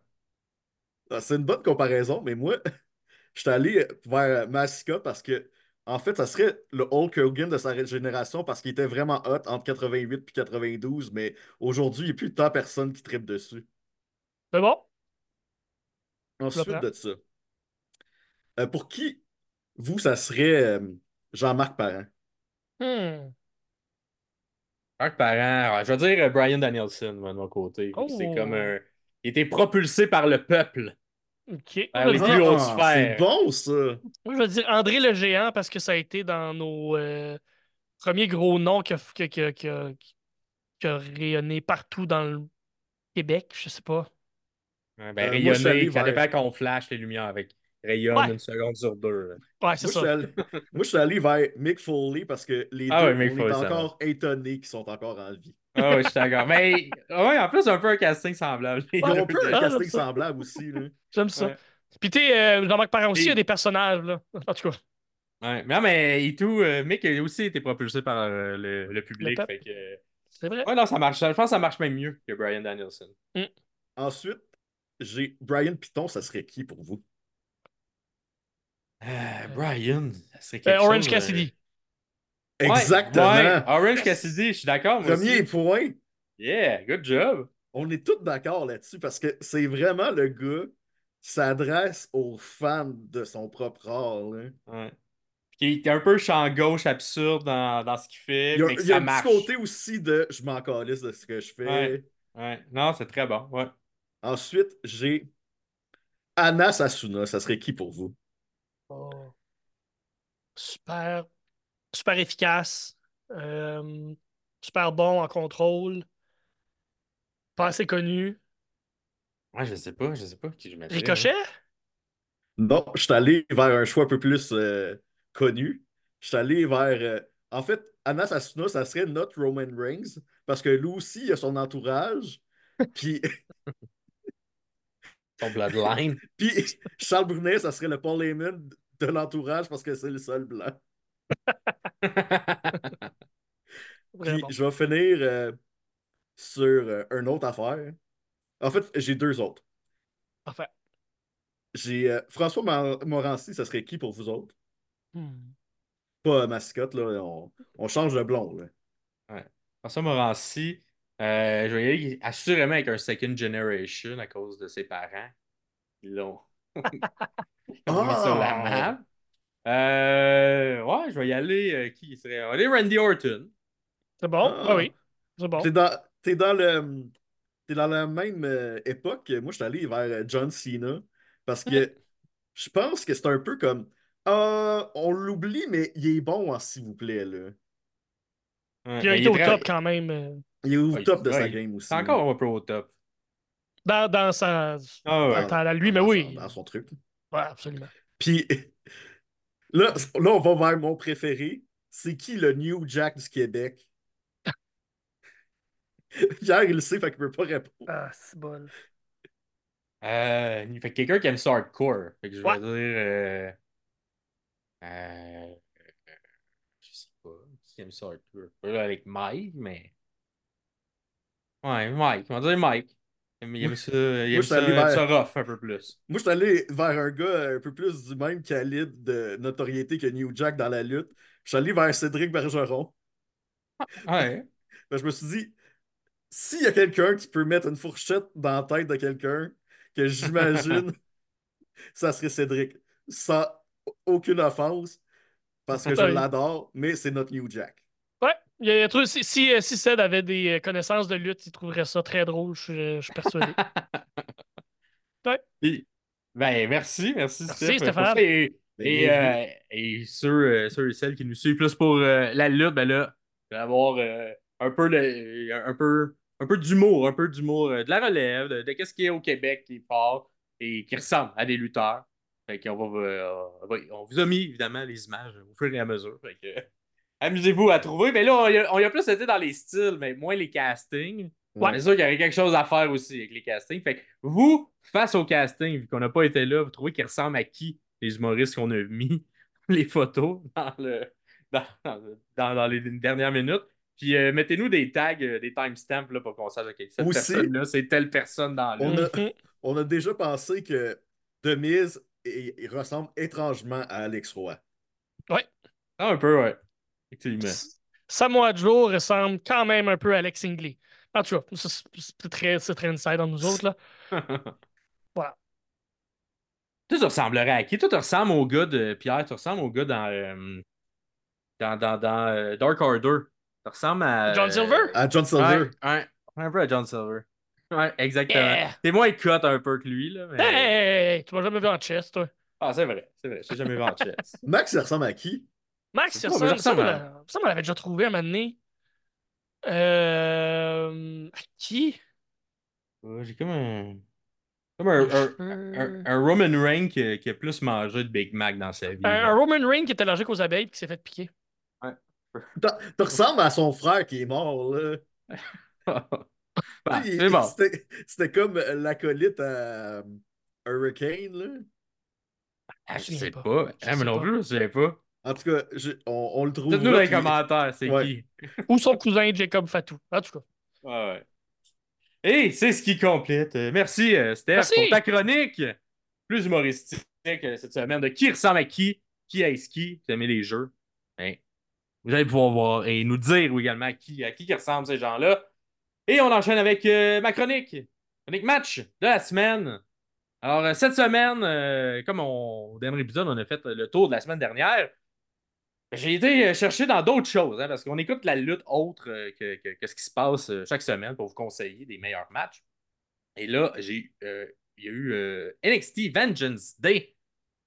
Ah, C'est une bonne comparaison, mais moi, (laughs) je suis allé vers Massica parce que, en fait, ça serait le Hulk Hogan de sa génération parce qu'il était vraiment hot entre 88 et 92, mais aujourd'hui, il n'y a plus tant personne qui tripe dessus. C'est bon? Ensuite de ça, euh, pour qui, vous, ça serait euh, Jean-Marc Parent? Hmm. Marc Parent, je vais dire euh, Brian Danielson, moi, de mon côté. Oh. C'est comme un. Il était propulsé par le peuple. OK. Ah, les plus hautes c'est sphères. bon, ça! moi, je vais dire André le Géant parce que ça a été dans nos euh, premiers gros noms qui a, qui a- qui a- qui a- qui a rayonné partout dans le Québec, je sais pas. Ouais, ben, Euh, moi, je suis allé rayonner, ça vers- dépend qu'on flash les lumières avec rayonne Ouais. une seconde sur deux. là. Ouais, c'est Moi, je suis ça. allé, (laughs) moi, je suis allé vers Mick Foley parce que les Ah deux, ouais, Mick on Foley, est ça encore étonnés qu'ils sont encore en vie. Ah oui, je suis d'accord. Mais ouais, en plus, un peu un casting semblable. Ils ont un peu un Ah, casting j'aime ça. semblable aussi. Là. (laughs) J'aime ça. Ouais. Puis tu sais, euh, Jean-Marc Parent aussi, Et- il y a des personnages, là. En tout cas. Ouais, mais non, mais et tout, euh, Mick a aussi été propulsé par euh, le, le public. Le peuple. fait que, C'est vrai. ouais, non, ça marche. Je pense que ça marche même mieux que Brian Danielson. Ensuite, j'ai Brian Piton, ça serait qui pour vous? Euh, Brian, ça serait Euh, quelque Orange chose, Cassidy. euh, Exactement! Ouais, ouais, Orange Cassidy, je suis d'accord. Premier aussi. point. Yeah, good job. On est tous d'accord là-dessus parce que c'est vraiment le gars qui s'adresse aux fans de son propre art. là. Ouais. Qui est un peu champ gauche absurde dans, dans ce qu'il fait, Il y a, mais que il y a ça un marche. petit côté aussi de je m'en calisse de ce que je fais. Ouais. Ouais. Non, c'est très bon. Ouais. Ensuite, j'ai Anna Sasuna, ça serait qui pour vous? Oh. Super, super efficace. euh, super bon en contrôle. Pas assez connu. Ouais, je sais pas, je sais pas qui je mettrais. Ricochet? Non, je suis allé vers un choix un peu plus euh, connu. Je suis allé vers. euh, en fait, Anna Sasuna, ça serait notre Roman Reigns, parce que lui aussi, il a son entourage. (laughs) Puis, Son bloodline. (laughs) puis Charles Brunet, ça serait le Paul Heyman de l'entourage, parce que c'est le seul blanc. (laughs) Puis, je vais finir euh, sur euh, une autre affaire. En fait, j'ai deux autres. Parfait. J'ai euh, François Mar- Morancy, ça serait qui pour vous autres? Hmm. Pas euh, mascotte, là. On, on change de blond, là. François Morancy, euh, je vais y aller assurément avec un second generation à cause de ses parents. Ils l'ont (laughs) mis sur la map. Euh, ouais, je vais y aller. euh, qui serait? Aller Randy Orton. C'est bon? Ah. Ah oui. C'est bon. T'es dans, t'es dans le. T'es dans la même euh, époque. Moi, je suis allé vers John Cena. Parce que je pense que c'est un peu comme. Ah, on l'oublie, mais il est bon, hein, s'il vous plaît. Là. Ouais, Puis il a été est au très- top quand même. Il est au Ouais, top de ouais, sa game aussi. C'est encore un peu au top. Dans, dans sa. Ah ouais. dans, dans la lui, mais oui. son- Dans son truc. Ouais, absolument. Puis (laughs) là, là, on va vers mon préféré. C'est qui le New Jack du Québec? (laughs) Pierre, il le sait, fait qu'il peut pas répondre. Ah, c'est bon. Euh, il fait quelqu'un qui aime ça hardcore. Fait que je vais dire. Euh, euh, je sais pas. Qui aime ça hardcore? Pas là avec Mike, mais. Ouais, Mike. On va dire Mike. Il aime ça, il aime ça, vers- ça rough un peu plus. Moi, je suis allé vers un gars un peu plus du même calibre de notoriété que New Jack dans la lutte. Je suis allé vers Cédric Bergeron. Ouais. (laughs) Ben, je me suis dit, s'il y a quelqu'un qui peut mettre une fourchette dans la tête de quelqu'un, que j'imagine, (laughs) ça serait Cédric. Sans aucune offense, parce que je l'adore, mais c'est notre New Jack. Il y a- il y a trop- si, si, euh, si Ced avait des euh, connaissances de lutte, il trouverait ça très drôle, je, je suis persuadé. (laughs) Puis, ben, merci, merci, Merci, Stéphane. Et, et, euh, et ceux, euh, ceux et celles qui nous suivent plus pour euh, la lutte, ben là, il va y avoir euh, un peu de, un peu, un peu d'humour, un peu d'humour, euh, de la relève, de, de qu'est-ce qui est au Québec qui est fort et qui ressemble à des lutteurs. Fait qu'on va, euh, on va- on vous a mis évidemment les images au fur et à mesure. Fait que, amusez-vous à trouver. Mais là, on y a, on y a plus été dans les styles, mais moins les castings. Ouais. C'est sûr qu'il y aurait quelque chose à faire aussi avec les castings. Fait que vous, face au casting, vu qu'on n'a pas été là, vous trouvez qu'il ressemble à qui les humoristes qu'on a mis (laughs) les photos dans, le, dans, dans- dans les dernières minutes? Puis euh, mettez-nous des tags, euh, des timestamps là, pour qu'on sache, OK, cette Aussi, personne-là, c'est telle personne dans le. On a-. (laughs) On a déjà pensé que Demise il, il ressemble étrangement à Alex Roy. Ah, un peu, ouais. Effectivement. Samoa Joe ressemble quand même un peu à Alex Ingley. En tout cas, c'est très, c'est très inside dans nous autres. Là. (laughs) Voilà. Toi, tu ressemblerais à qui? Toi, tu ressembles au gars de Pierre, tu ressembles au gars dans, euh, dans, dans, dans euh, Dark Order. Tu ressembles à. John Silver? À John Silver. Ouais, ouais. Un peu à John Silver. Ouais, exactement. Yeah! T'es moins cut un peu que lui, là. Mais... Hey, hey, hey, hey, tu m'as jamais vu en chest, toi. Ah, c'est vrai, c'est vrai. Je t'ai jamais vu en chess. (laughs) Max, il ressemble à qui? Max, ça, ça, on l'avait déjà trouvé à un moment donné. Euh... À qui? Ouais, J'ai comme un. Comme un, un, un- un Roman Reigns qui, qui a plus mangé de Big Mac dans sa vie. Un, un Roman Reigns qui était allergique aux abeilles et qui s'est fait piquer. T'as- Tu ressembles à son frère qui est mort, là. (laughs) Ah, bon. C'était comme l'acolyte à Hurricane, là. Ah, je Je sais pas. pas. Je Ah, mais sais non pas. plus, je sais pas. En tout cas, je- on, on le trouve. Dites-nous dans les commentaires, c'est Ouais. qui. (laughs) Ou son cousin Jacob Fatou. En tout cas. Ouais, ouais. Et c'est ce qui complète. Euh, Merci, euh, Steph, Merci. pour ta chronique plus humoristique euh, cette semaine de qui ressemble à qui, qui est qui. Vous aimez les jeux. Hein, vous allez pouvoir voir et nous dire également à qui, à qui qui ressemblent ces gens-là. Et on enchaîne avec euh, ma chronique. Chronique match de la semaine. Alors, cette semaine, euh, comme on- au dernier épisode, on a fait le tour de la semaine dernière, j'ai été euh, chercher dans d'autres choses, hein, parce qu'on écoute la lutte autre euh, que, que- ce qui se passe euh, chaque semaine pour vous conseiller des meilleurs matchs. Et là, j'ai, il y a eu NXT Vengeance Day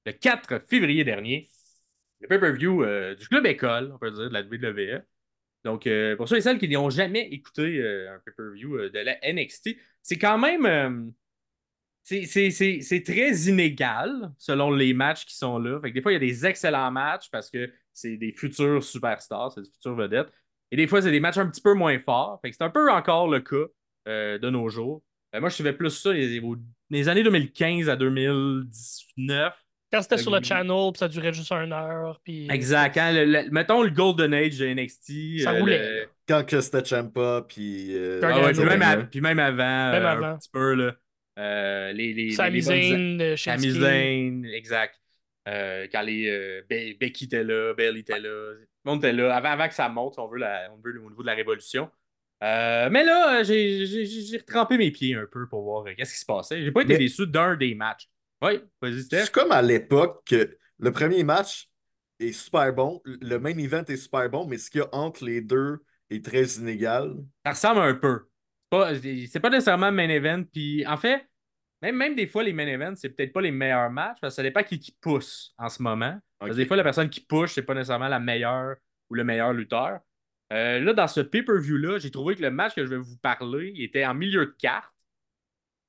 le 4 février dernier, le pay-per-view du club école, on peut dire, de la WWE. Donc, pour ceux et celles qui n'ont jamais écouté un pay-per-view de la NXT, c'est quand même. C'est- c'est c'est- c'est très inégal selon les matchs qui sont là. Fait que des fois, il y a des excellents matchs parce que c'est des futurs superstars, c'est des futures vedettes. Et des fois, c'est des matchs un petit peu moins forts. Fait que c'est un peu encore le cas euh, de nos jours. Euh, moi, je suivais plus ça les, les années 2015 à 2019. Quand c'était sur le channel, puis ça durait juste une heure. Puis... Exact. hein, le- le- mettons le Golden Age de NXT. Ça euh, roulait, le-. Quand que c'était Champa, puis. euh, Ah ouais, puis, même à- puis même avant, Même euh, avant. un petit peu, là. Euh, les, les, Sami Zayn, euh, Sami Shinsuke. Zayn, exact. Euh, quand les euh, Be- Becky était là, Bailey était là, tout le monde était là, avant, avant que ça monte, on veut, la- on veut au niveau de la révolution. Euh, mais là, j'ai j'ai- j'ai- j'ai retrempé mes pieds un peu pour voir euh, qu'est-ce qui se passait. J'ai pas été Mais- déçu d'un des matchs. Oui. C'est comme à l'époque que le premier match est super bon, le main event est super bon, mais ce qu'il y a entre les deux est très inégal. Ça ressemble un peu. C'est pas, c'est pas nécessairement le main event. Puis en fait, même, même des fois, les main events, c'est peut-être pas les meilleurs matchs parce que ça dépend qui, qui pousse en ce moment. Parce que des fois, la personne qui push, c'est pas nécessairement la meilleure ou le meilleur lutteur. Euh, là, dans ce pay-per-view-là, j'ai trouvé que le match que je vais vous parler il était en milieu de carte.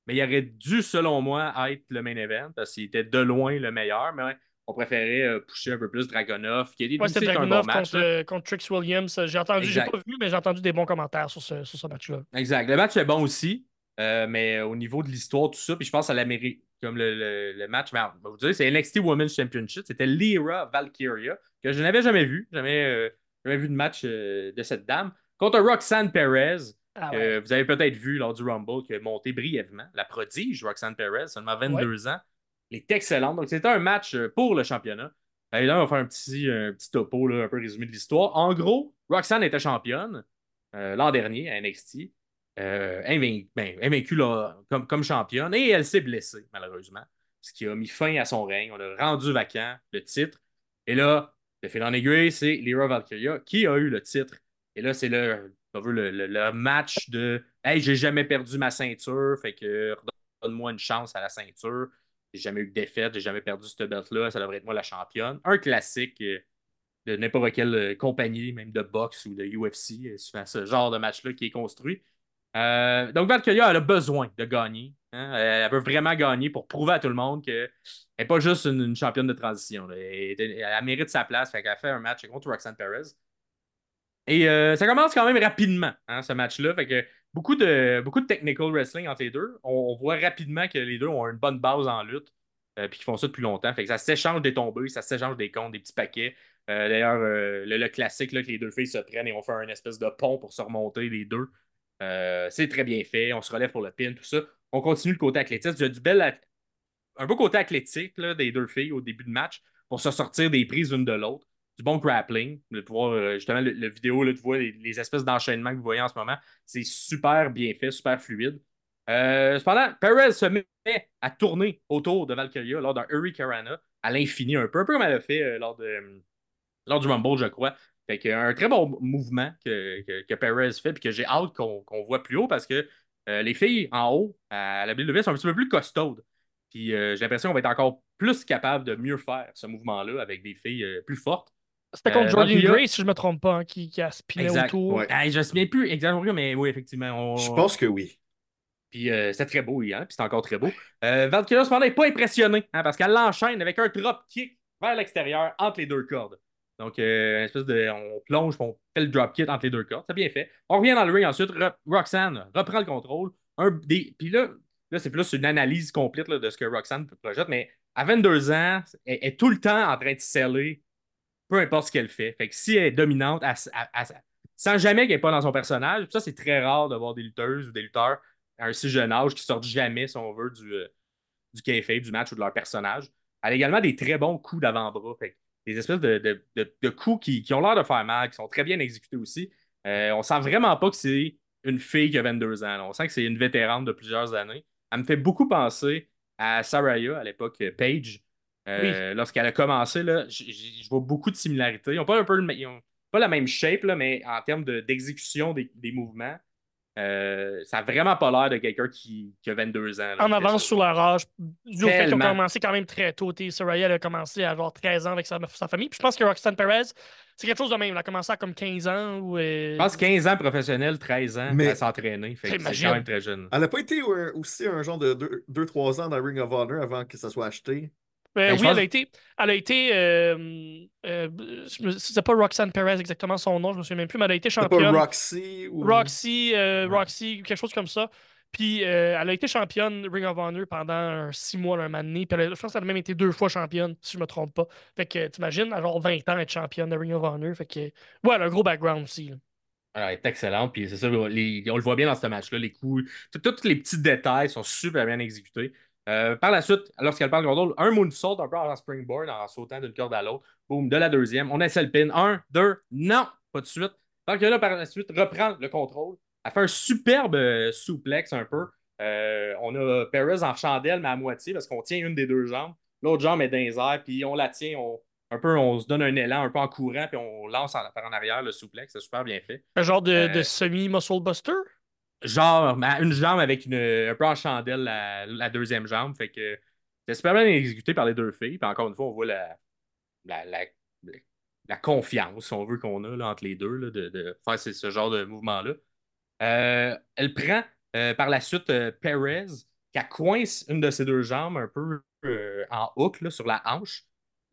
Mais il aurait dû, selon moi, être le main event parce qu'il était de loin le meilleur. Mais ouais, on préférait euh, pusher un peu plus Dragonov, qui a été Ouais, c'était aussi un bon match. contre, euh, contre Trix Williams. J'ai entendu, j'ai pas vu, mais j'ai entendu des bons commentaires sur ce, sur ce match-là. Exact. Le match est bon aussi, euh, mais au niveau de l'histoire, tout ça, puis je pense à l'Amérique, comme le, le- le match, on va vous dire, c'est NXT Women's Championship, c'était Lyra Valkyria, que je n'avais jamais vu, jamais, euh, jamais vu de match euh, de cette dame, contre Roxanne Perez. Ah ouais. vous avez peut-être vu lors du Rumble, qui a monté brièvement. La prodige, Roxanne Perez, seulement 22 ans. Elle est excellente. Donc, c'était un match pour le championnat. Et là, on va faire un petit, un petit topo, là, un peu résumé de l'histoire. En gros, Roxanne était championne l'an dernier à NXT. Euh, ben, invaincue là, comme, championne. Et elle s'est blessée, malheureusement. Ce qui a mis fin à son règne. On a rendu vacant le titre. Et là, le fil en aiguille, c'est Lyra Valkyria qui a eu le titre. Et là, c'est le, le, match de Hey, j'ai jamais perdu ma ceinture, fait que donne-moi une chance à la ceinture. J'ai jamais eu de défaite, j'ai jamais perdu cette belt-là, ça devrait être moi la championne. Un classique euh, de n'importe quelle euh, compagnie, même de boxe ou de UFC, euh, ce genre de match-là qui est construit. Euh, donc, Valkyria, elle a besoin de gagner. hein. Elle veut vraiment gagner pour prouver à tout le monde qu'elle n'est pas juste une, championne de transition. Elle, elle- mérite sa place. Fait qu'elle fait un match contre Roxanne Perez. Et euh, ça commence quand même rapidement, hein, ce match-là. Fait que beaucoup de, beaucoup de technical wrestling entre les deux. On, voit rapidement que les deux ont une bonne base en lutte. euh, puis qu'ils font ça depuis longtemps. Fait que ça s'échange des tombées, ça s'échange des comptes, des petits paquets. Euh, D'ailleurs, le, le classique, là, que les deux filles se prennent et on fait un espèce de pont pour se remonter les deux. Euh, c'est très bien fait. On se relève pour le pin, tout ça. On continue le côté athlétique. Il y a du bel un beau côté athlétique des deux filles au début de match pour se sortir des prises l'une de l'autre. Du bon grappling. De pouvoir, euh, justement, le, le vidéo, là, tu vois les, espèces d'enchaînements que vous voyez en ce moment. C'est super bien fait, super fluide. Euh, cependant, Perez se met à tourner autour de Valkyria lors d'un Hurricanrana à l'infini, un peu, un peu comme elle a fait lors, de, lors du Rumble, je crois. Fait que, un très bon mouvement que, que, que Perez fait, puis que j'ai hâte qu'on qu'on voit plus haut parce que euh, les filles en haut à la WWE sont un petit peu plus costaudes. Puis euh, j'ai l'impression qu'on va être encore plus capable de mieux faire ce mouvement-là avec des filles euh, plus fortes. C'était contre Euh, Jordan Grace, si je me trompe pas, hein, qui, qui a spiné Exact. autour. Ouais. Ah, je ne me souviens plus exactement, mais oui, effectivement. on- Je pense que oui. Puis euh, c'était très beau hier, puis c'est encore très beau. Euh, Valkyria, cependant, n'est pas impressionné, hein, parce qu'elle l'enchaîne avec un drop kick vers l'extérieur entre les deux cordes. Donc, euh, espèce de. On plonge, on fait le drop kick entre les deux cordes. C'est bien fait. On revient dans le ring ensuite. Ro- Roxanne reprend le contrôle. Un des... Puis là, là c'est plus une analyse complète là, de ce que Roxanne projette, mais à 22 ans, elle est tout le temps en train de sceller, peu importe ce qu'elle fait. Fait que si elle est dominante, sans jamais qu'elle n'est pas dans son personnage, ça, c'est très rare de voir des lutteuses ou des lutteurs à un si jeune âge qui sortent jamais, si on veut, du, euh, du kayfabe, du match ou de leur personnage. Elle a également des très bons coups d'avant-bras. Fait des espèces de, de- de- de coups qui, qui ont l'air de faire mal, qui sont très bien exécutés aussi. Euh, on sent vraiment pas que c'est une fille qui a 22 ans. là. On sent que c'est une vétérane de plusieurs années. Elle me fait beaucoup penser à Saraya, à l'époque euh, Paige. Euh, Lorsqu'elle a commencé, là, je vois beaucoup de similarités. Ils n'ont pas, un peu le- ils ont pas la même shape, là, mais en termes de- d'exécution des, des mouvements, euh, ça n'a vraiment pas l'air de quelqu'un qui, qui a 22 ans. là, En avance sur leur âge, dû au fait qu'ils ont commencé quand même très tôt. Soraya elle a commencé à avoir 13 ans avec sa, sa famille. Puis je pense que Roxanne Perez, c'est quelque chose de même. Elle a commencé à comme 15 ans. Ou, euh, Je pense 15 ans professionnel, 13 ans Mais- à s'entraîner. C'est quand même très jeune. Elle n'a pas été euh, aussi un genre de 2-3 ans dans Ring of Honor avant que ça soit acheté? Euh, Ben, je oui, pense- elle a été. Elle a été. euh, euh, je me- c'est pas Roxanne Perez exactement son nom, je me souviens même plus, mais elle a été C'était pas championne. Roxy ou. Roxy, euh, Ouais. Roxy, quelque chose comme ça. Puis euh, elle a été championne Ring of Honor pendant un six mois, un moment donné. Puis elle a- je pense qu'elle a même été deux fois championne, si je me trompe pas. Fait que t'imagines, à genre 20 ans, être championne de Ring of Honor. Fait que. Ouais, elle a un gros background aussi. là. Ah, elle est excellente. Puis c'est ça, les- on le voit bien dans ce match-là. Les coups, tous les petits détails sont super bien exécutés. Euh, par la suite, lorsqu'elle parle de contrôle, un moonsault un peu en springboard en sautant d'une corde à l'autre. Boum, de la deuxième. On essaie le pin. Un, deux, non, pas de suite. Tant que là, par la suite, reprend le contrôle. Elle fait un superbe euh, souplex un peu. Euh, on a Perez en chandelle, mais à moitié, parce qu'on tient une des deux jambes. L'autre jambe est dans les airs, puis on la tient, on, un peu, on se donne un élan un peu en courant, puis on lance en, par en arrière le souplex. C'est super bien fait. Un genre de, de semi-muscle buster? Genre une jambe avec une, un peu en chandelle la, deuxième jambe. Fait que c'est super bien exécuté par les deux filles. Puis encore une fois, on voit la, la, la, confiance, on veut, qu'on a entre les deux là, de, faire ce, genre de mouvement-là. Euh, elle prend euh, par la suite euh, Perez, qui coince une de ses deux jambes un peu en hook là, sur la hanche.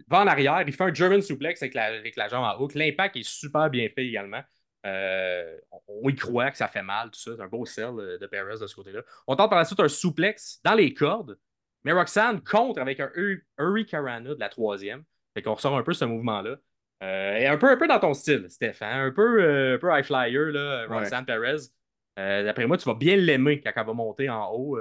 Va en arrière, il fait un German suplex avec la, avec la jambe en hook. L'impact est super bien fait également. Euh, on, y croit que ça fait mal, tout ça. C'est un beau sell euh, de Perez de ce côté-là. On tente par la suite un suplex dans les cordes, mais Roxanne contre avec un Uri- Hurricanrana de la troisième. Fait qu'on ressort un peu ce mouvement-là. Euh, et un peu, un peu dans ton style, Stéphane. Un peu, euh, un peu high flyer, là, Roxanne Perez. D'après moi, tu vas bien l'aimer quand elle va monter en haut.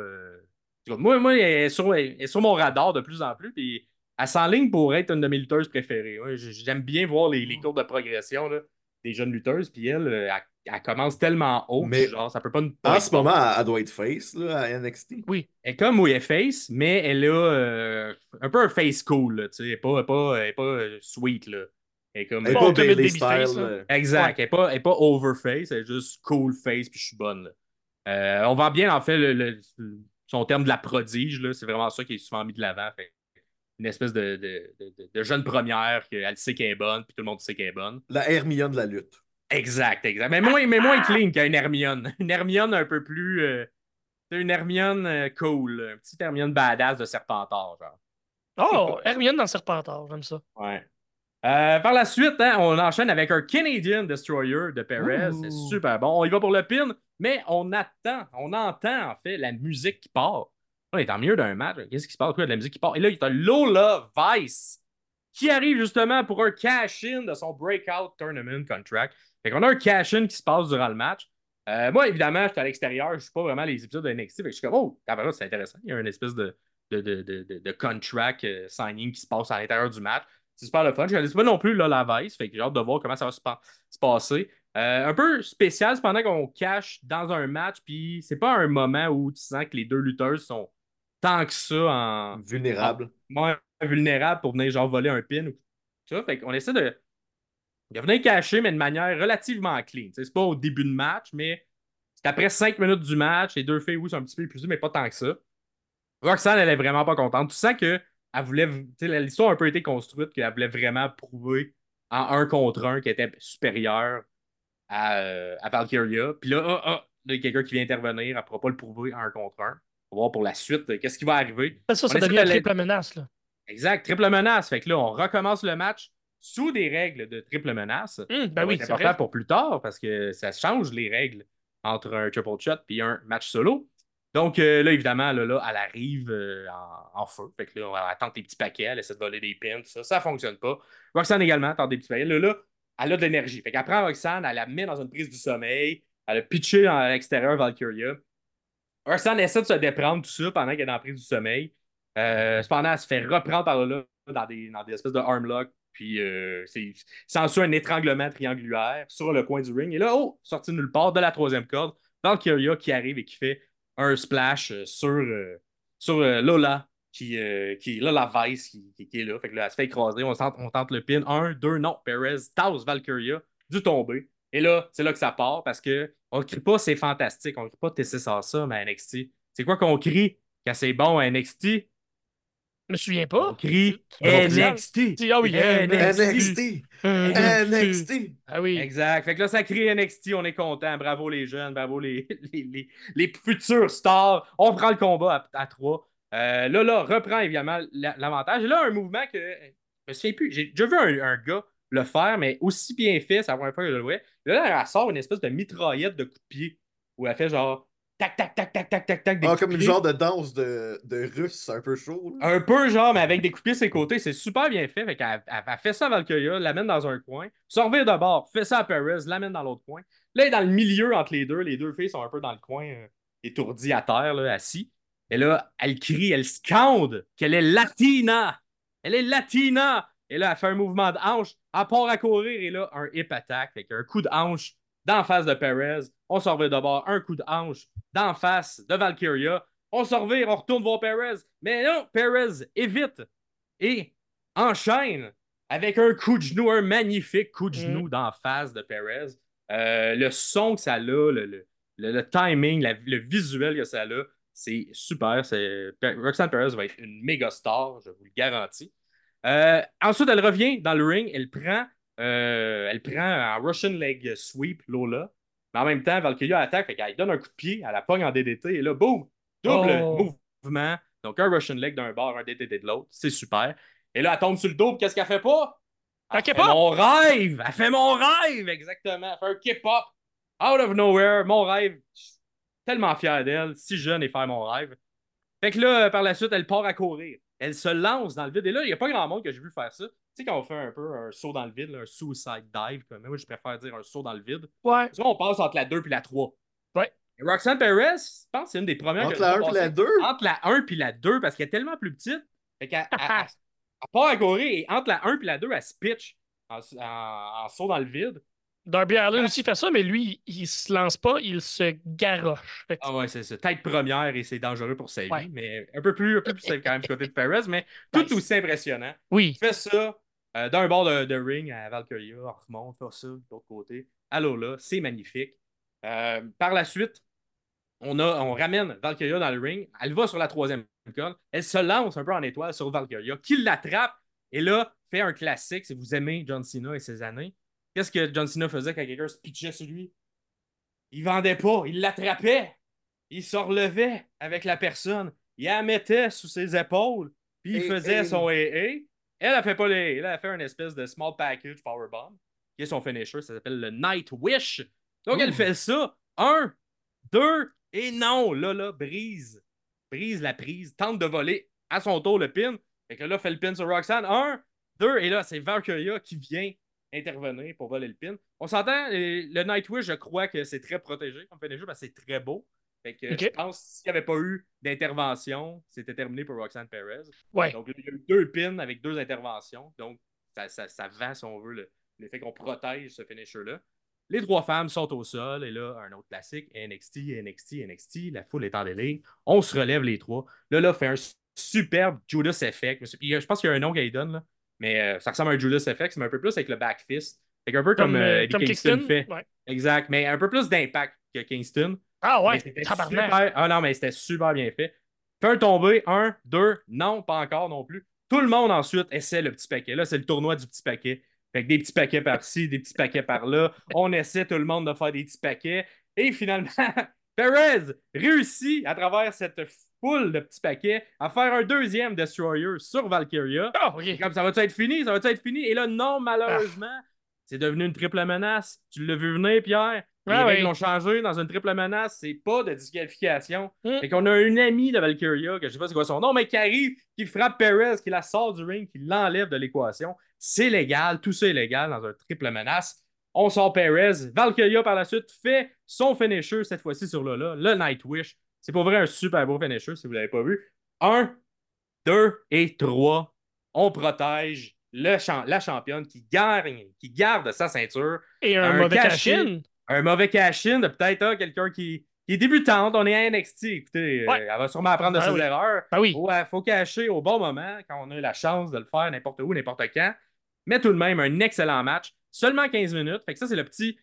Moi, moi elle, est sur, elle est sur mon radar de plus en plus. Puis elle s'enligne pour être une de mes lutteuses préférées. Ouais, J'aime bien voir les, les courbes de progression là, des jeunes lutteuses. Puis elle, euh, elle, elle commence tellement haut Mais genre, ça peut pas nous En ce moment, elle elle doit être face là, à NXT. Oui. Elle est comme oui, face, mais elle a euh, un peu un face cool. Là, tu sais. elle n'est pas, elle est pas, elle est pas euh, sweet. Là. Elle est comme. Elle est pas Bailey style. là. Exact. Ouais. Elle n'est pas, elle est pas overface, elle est juste cool face, puis je suis bonne. là. Euh, on vend bien, en fait, le, le- son terme de la prodige. là. C'est vraiment ça qui est souvent mis de l'avant. Fait Une espèce de, de, de- jeune première qu'elle sait qu'elle est bonne, puis tout le monde sait qu'elle est bonne. La Hermione de la lutte. Exact, exact. Mais moins, mais moins clean qu'une Hermione. (laughs) Une Hermione un peu plus. euh, une Hermione euh, cool. Un petit Hermione badass de Serpentard, genre. Oh, Hermione dans Serpentard, j'aime ça. Ouais. Euh, par la suite, hein, on enchaîne avec un Canadian Destroyer de Perez. C'est super bon. On y va pour le pin, mais on attend, on entend en fait la musique qui part. On est en milieu d'un match. Qu'est-ce qui se passe? Quoi, de la musique qui part? Et là, il y a Lola Vice qui arrive justement pour un cash-in de son Breakout Tournament Contract. Fait qu'on a un cash-in qui se passe durant le match. Euh, moi, évidemment, j'étais à l'extérieur, je ne suis pas vraiment les épisodes de NXT. Fait que je suis comme, oh, c'est intéressant. Il y a une espèce de, de, de, de, de- contract euh, signing qui se passe à l'intérieur du match. C'est super le fun. Je ne pas non plus là, la Vice, fait que j'ai hâte de voir comment ça va se, pa- se passer. Euh, un peu spécial, cependant qu'on cache dans un match, puis c'est pas un moment où tu sens que les deux lutteurs sont tant que ça en Vulnérable. moins vulnérables pour venir genre voler un pin ou tout ça. Fait qu'on essaie de, de venir cacher, mais de manière relativement clean. C'est pas au début de match, mais c'est après cinq minutes du match. Les deux filles, oui, sont un petit peu épuisées, mais pas tant que ça. Roxanne, elle est vraiment pas contente. Tu sens que elle voulait, tu sais, l'histoire a un peu été construite qu'elle voulait vraiment prouver en un contre un qu'elle était supérieure à, euh, à Valkyria. Puis là, ah, ah, là, il y a quelqu'un qui vient intervenir, elle ne pourra pas le prouver en un contre un. On va voir pour la suite euh, qu'est-ce qui va arriver. Ça, ça devient l'aider. triple menace, là. Exact, triple menace. Fait que là, on recommence le match sous des règles de triple menace. Ça ben oui, c'est important vrai. pour plus tard parce que ça change les règles entre un triple shot et un match solo. Donc euh, là, évidemment, là, là, elle arrive euh, en, en feu. Fait que là, elle tente des petits paquets, elle essaie de voler des pins, tout ça. Ça fonctionne pas. Roxanne également tente des petits paquets. Là, là, elle a de l'énergie. Fait qu'elle prend Roxanne, elle la met dans une prise du sommeil, elle a pitché à l'extérieur Valkyria. Roxanne essaie de se déprendre, tout ça, pendant qu'elle est dans la prise du sommeil. Euh, cependant, elle se fait reprendre par là dans des, dans des espèces de armlock. Puis, euh, c'est s'ensuit un étranglement triangulaire sur le coin du ring. Et là, oh, sorti nulle part de la troisième corde, Valkyria qui arrive et qui fait un splash euh, sur, Lola, qui, est Lola Vice, qui, est là. Fait que là, elle se fait écraser. On tente, le pin. Un, deux, non. Perez tasse Valkyria du tombé. Et là, c'est là que ça part parce que on crie pas c'est fantastique. On crie pas TC ça, mais à NXT. C'est quoi qu'on crie quand c'est bon à NXT? Je me souviens On pas. crie Tu vas NXT. Ah oui, NXT! NXT! Ah oui. Exact. Fait que là, ça crie NXT, on est content. Bravo les jeunes, bravo les, (laughs) les, les, les futurs stars. On prend le combat à, à trois. Euh, là, là, reprend évidemment la- l'avantage. Et là, un mouvement que je me souviens plus. J'ai déjà vu un, un gars le faire, mais aussi bien fait, première fois que je le voyais. Là, elle sort une espèce de mitraillette de coups de pied où elle fait genre tac, tac, tac, tac, tac, tac, tac. des Ah, comme une genre de danse de, de russe un peu chaud. là. Un peu genre, mais avec des coups de pied sur les côtés, c'est super bien fait. Fait qu'elle elle, elle fait ça à Valkyria, l'amène dans un coin, sort de bord, fait ça à Perez, l'amène dans l'autre coin. Là, elle est dans le milieu entre les deux. Les deux filles sont un peu dans le coin, euh, étourdies à terre, là, assis. Et là, elle crie, elle scande qu'elle est latina. Elle est latina. Et là, elle fait un mouvement de hanche, elle part à courir et là, un hip attack. Fait qu'un coup de hanche d'en face de Perez. On sort de bord, un coup de hanche d'en face de Valkyria. On se revire, on retourne voir Perez. Mais non, Perez évite et enchaîne avec un coup de genou, un magnifique coup de Mm. genou d'en face de Perez. Euh, le son que ça a, le, le, timing, la- le visuel que ça a, c'est super. Roxanne Perez va être une méga star, je vous le garantis. Euh, ensuite, elle revient dans le ring, elle prend, euh, elle prend un Russian Leg Sweep, Lola. Mais en même temps, Valkyria attaque, fait qu'elle donne un coup de pied, elle la pogne en DDT, et là, boum, double Oh. mouvement. Donc, un Russian Leg d'un bord, un DDT de l'autre, c'est super. Et là, elle tombe sur le dos, qu'est-ce qu'elle fait pas? Un Elle fait mon rêve! Elle fait mon rêve, exactement. Elle fait un K-pop. Out of nowhere, mon rêve. Je suis tellement fier d'elle, si jeune et faire mon rêve. Fait que là, par la suite, elle part à courir. Elle se lance dans le vide. Et là, il n'y a pas grand monde que j'ai vu faire ça. Tu sais, quand on fait un peu un saut dans le vide, là, un suicide dive, comme moi, je préfère dire un saut dans le vide. Ouais. Souvent, on passe entre la 2 et la 3. Ouais. Roxanne Perez, je pense que c'est une des premières Entre que la j'ai 1 et la passées. 2. Entre la 1 puis la 2, parce qu'elle est tellement plus petite. Fait qu'elle elle- (laughs) elle- elle part à courir et entre la 1 et la 2, elle se pitch en, en- en saut dans le vide. Darby Allin aussi fait ça, mais lui, il se lance pas, il se garoche. Que- Ah ouais, c'est ça. Tête première et c'est dangereux pour sa vie, Ouais. mais un peu plus, un peu plus safe quand même du côté de Perez, mais (laughs) tout Nice. aussi impressionnant. Oui. Il fait ça euh, d'un bord de, de ring à Valkyria, on remonte, fait ça de l'autre côté. Allô là, c'est magnifique. Euh, par la suite, on, a, on ramène Valkyria dans le ring. Elle va sur la troisième corde. Elle se lance un peu en étoile sur Valkyria, qui l'attrape et là, fait un classique. Si vous aimez John Cena et ses années, qu'est-ce que John Cena faisait quand quelqu'un se pitchait sur lui? Il vendait pas, il l'attrapait. Il se relevait avec la personne. Il la mettait sous ses épaules. Puis il faisait son AA. Elle a fait pas les. Elle a fait une espèce de small package powerbomb. Qui est son finisher. Ça s'appelle le Night Wish. Donc elle fait ça. Un, deux, et non. Là, là, brise. Brise la prise. Tente de voler à son tour le pin. Fait que là, fait le pin sur Roxanne. Un, deux, et là, c'est Valkyria qui vient intervenir pour voler le pin. On s'entend, euh, le Nightwish, je crois que c'est très protégé comme finisher parce que c'est très beau. Fait que je pense que s'il n'y avait pas eu d'intervention, c'était terminé pour Roxanne Perez. Ouais. Donc, il y a eu deux pins avec deux interventions. Donc, ça, ça, ça vend, si on veut, le, le fait qu'on protège ce finisher-là. Les trois femmes sont au sol. Et là, un autre classique, NXT, NXT, NXT. La foule est en délire. On se relève les trois. Là, là, fait un superbe Judas Effect. Je pense qu'il y a un nom qu'elle donne, là. Mais euh, ça ressemble à un Judas Effect, mais un peu plus avec le back fist. Fait qu'un peu comme, Comme, euh, euh, Kingston, Kingston. fait. Ouais. Exact. Mais un peu plus d'impact que Kingston. Ah ouais, c'était tabarnak. super- Ah non, mais c'était super bien fait. Fait un tombé, un, deux, non, pas encore non plus. Tout le monde ensuite essaie le petit paquet. Là, c'est le tournoi du petit paquet. Fait que des petits paquets par-ci, des petits paquets par-là. On essaie tout le monde de faire des petits paquets. Et finalement, (laughs) Perez réussit à travers cette foule de petits paquets à faire un deuxième Destroyer sur Valkyria. Ah, ok. Comme ça va-tu être fini? Ça va-tu être fini? Et là, non, malheureusement, c'est devenu une triple menace. Tu l'as vu venir, Pierre? Les Ah règles oui. ont changé dans une triple menace. C'est pas de disqualification. Mm. Fait qu'on a une amie de Valkyria, que je sais pas c'est quoi son nom, mais qui arrive, qui frappe Perez, qui la sort du ring, qui l'enlève de l'équation. C'est légal. Tout ça est légal dans un triple menace. On sort Perez. Valkyria, par la suite, fait son finisher, cette fois-ci sur Lola, le Nightwish. C'est pour vrai un super beau finisher, si vous l'avez pas vu. Un, deux et trois. On protège le champ- la championne qui gagne, qui garde sa ceinture. Et un, Un mauvais cash-in. cash-in. Un mauvais cash-in de peut-être ah, quelqu'un qui, qui est débutante. On est à NXT. Écoutez, euh, elle va sûrement apprendre de Ben ses oui. erreurs. Ben oui. Ouais, faut cacher au bon moment quand on a la chance de le faire n'importe où, n'importe quand. Mais tout de même, un excellent match. Seulement 15 minutes. Fait que ça, c'est le petit,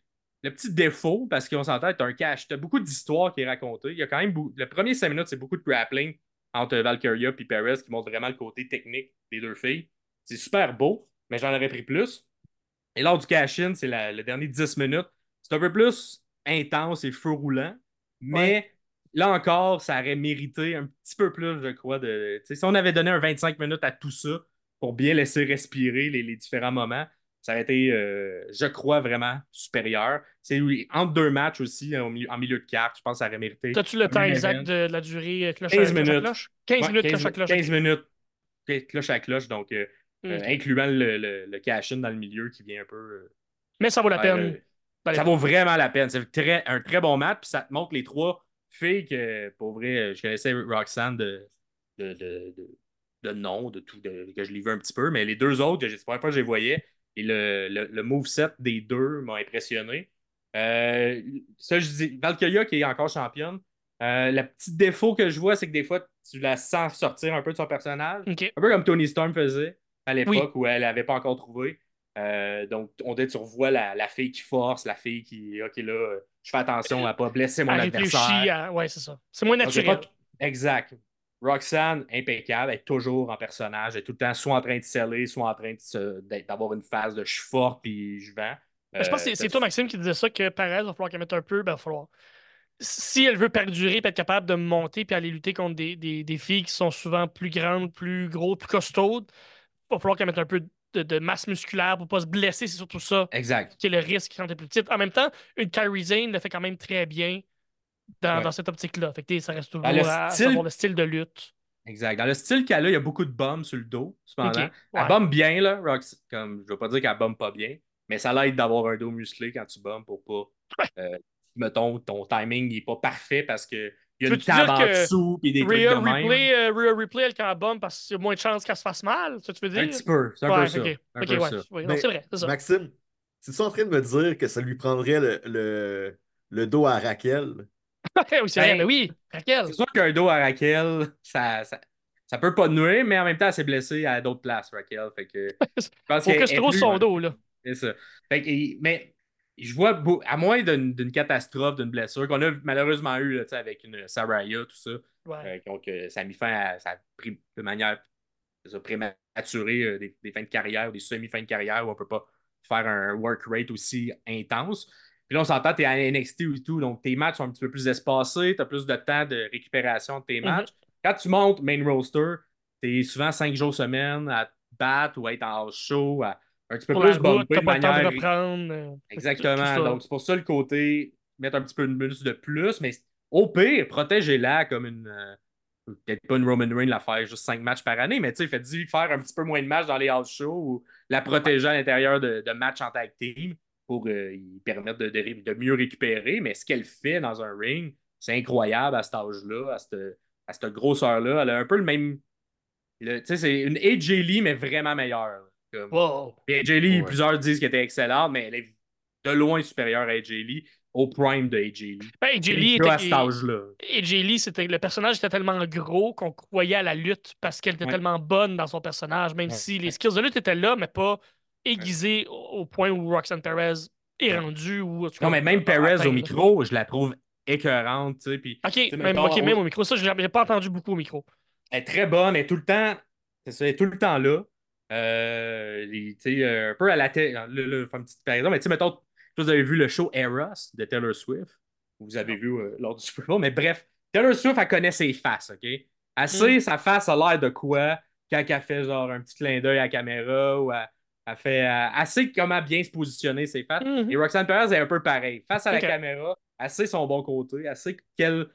le petit défaut parce qu'on s'entend, t'as un cash. T'as beaucoup d'histoires qui est racontée. Il y a quand même beaucoup- Le premier 5 minutes, c'est beaucoup de grappling entre Valkyria et Perez qui montre vraiment le côté technique des deux filles. C'est super beau, mais j'en aurais pris plus. Et lors du cash-in, c'est le dernier 10 minutes. C'est un peu plus intense et feu roulant. Mais là encore, ça aurait mérité un petit peu plus, je crois. De, tu si on avait donné un 25 minutes à tout ça pour bien laisser respirer les, les différents moments, ça aurait été, euh, je crois, vraiment supérieur. C'est entre deux matchs aussi, en milieu, en milieu de carte, je pense que ça aurait mérité. T'as-tu le temps exact de, de la durée euh, cloche 15 à minutes. cloche? 15 Ouais, minutes 15 cloche à cloche. 15 minutes, cloche à cloche, donc euh, Hmm. euh, incluant le, le, le cash-in dans le milieu qui vient un peu. euh, Mais ça vaut la peine. euh, ça vaut vraiment la peine. C'est très, un très bon match. Puis ça te montre les trois filles que, pour vrai, je connaissais Roxanne de, de, de, de, nom, de tout, que je l'ai vu un petit peu. Mais les deux autres, c'est la première fois que je les voyais. Et le, le, le moveset des deux m'a impressionné. Euh, ça, je dis, Valkyria qui est encore championne. Euh, le petit défaut que je vois, c'est que des fois, tu la sens sortir un peu de son personnage. Un peu comme Tony Storm faisait à l'époque où elle n'avait pas encore trouvé. Euh, donc, on dit, tu revois la, la fille qui force, la fille qui, OK, là, je fais attention à ne pas blesser mon adversaire. à... Ouais, c'est ça. C'est moins Donc, naturel. pas- Exact. Roxanne, impeccable, elle est toujours en personnage, elle est tout le temps soit en train de sceller, soit en train d'avoir une phase de je suis fort puis je vends. Je pense que c'est- Euh, toi, Maxime, qui disait ça, que Perez, il va falloir qu'elle mette un peu, ben, il va falloir. Si elle veut perdurer, puis être capable de monter, puis aller lutter contre des, des- des filles qui sont souvent plus grandes, plus grosses, plus costaudes, il va falloir qu'elle mette un peu de, de masse musculaire pour pas se blesser, c'est surtout ça Exact. qui est le risque quand t'es plus petite. En même temps, une Kyrie Zane le fait quand même très bien dans, Ouais. dans cette optique-là. Fait que ça reste toujours le à style- le style de lutte. Exact. Dans le style qu'elle a, il y a beaucoup de bombes sur le dos, cependant. Ok, Elle bombe bien, là, Rox. Comme, je ne veux pas dire qu'elle bombe pas bien, mais ça l'aide d'avoir un dos musclé quand tu bombes pour pas euh, mettons, ton timing n'est pas parfait parce que il y a une table en dessous et des trucs Rhea de même. Replay, euh, Rhea Replay, elle quand bombe parce qu'il y a moins de chances qu'elle se fasse mal, ça tu veux dire? Un petit peu, c'est un ouais, peu ça. ok. un Ok, peu ouais. Oui, c'est vrai, c'est ça. Maxime, es-tu en train de me dire que ça lui prendrait le, le, le dos à Raquel? (laughs) Ben, mais oui, Raquel. C'est sûr qu'un dos à Raquel, ça, ça, ça peut pas nuire, mais en même temps, elle s'est blessée à d'autres places, Raquel. Fait que, (laughs) je pense Faut que est trouve son dos, là. C'est ça. Fait que, mais je vois, à moins d'une catastrophe, d'une blessure, qu'on a malheureusement eu là, avec une Saraya, tout ça, Ouais. euh, donc euh, ça a mis fin à. Ça a pris de manière ça, prématurée euh, des, des fins de carrière ou des semi-fins de carrière où on peut pas faire un work rate aussi intense. Puis là, on s'entend, tu es à NXT et tout, donc tes matchs sont un petit peu plus espacés, tu as plus de temps de récupération de tes Mhm. matchs. Quand tu montes main roster, tu es souvent cinq jours semaine à te battre ou à être en house show, à un petit peu Pour plus t'as de temps de manière reprendre. euh, Exactement. Donc, c'est pour ça le côté mettre un petit peu de muscle de plus, mais au pire, protégez-la comme une. euh, Peut-être pas une Roman Reigns la faire juste 5 matchs par année, mais tu sais, faites-y faire un petit peu moins de matchs dans les house shows ou la protéger à l'intérieur de, de matchs en tag team pour euh, y permettre de, de- de mieux récupérer. Mais ce qu'elle fait dans un ring, c'est incroyable à cet âge-là, à cette, à cette grosseur-là. Elle a un peu le même. le- Tu sais, c'est une AJ Lee, mais vraiment meilleure. Comme, Wow. AJ Lee, Ouais. plusieurs disent qu'elle était excellente, mais elle est de loin supérieure à AJ Lee, au prime de AJ Lee. Ben, AJ Elle Lee là à était- cet âge-là. AJ Lee, c'était le personnage était tellement gros qu'on croyait à la lutte parce qu'elle était Ouais. tellement bonne dans son personnage, même Ouais. si les skills de lutte étaient là, mais pas aiguisés au point où Roxanne Perez est rendue. Ou, Non, mais même Perez au micro, je la trouve écœurante, tu sais, puis Ok, sais, même, mettons, ok, même au- micro. Ça, je l'ai pas entendu beaucoup au micro. elle est très bonne, elle est tout le temps, c'est ça, elle est tout le temps là. Euh, tu sais, euh, un peu à la tête, faire une petite comparaison, mais tu sais, mettons, vous avez vu le show Eros de Taylor Swift, vous avez vu euh, lors du Super Bowl, mais bref, Taylor Swift, elle connaît ses faces, OK? Elle sait sa face a l'air de quoi quand elle fait genre un petit clin d'œil à la caméra ou elle, elle fait, euh, sait comment bien se positionner ses faces. Mhm. Et Roxanne Perez est un peu pareil. Face à la caméra, sait son bon côté, elle sait quel-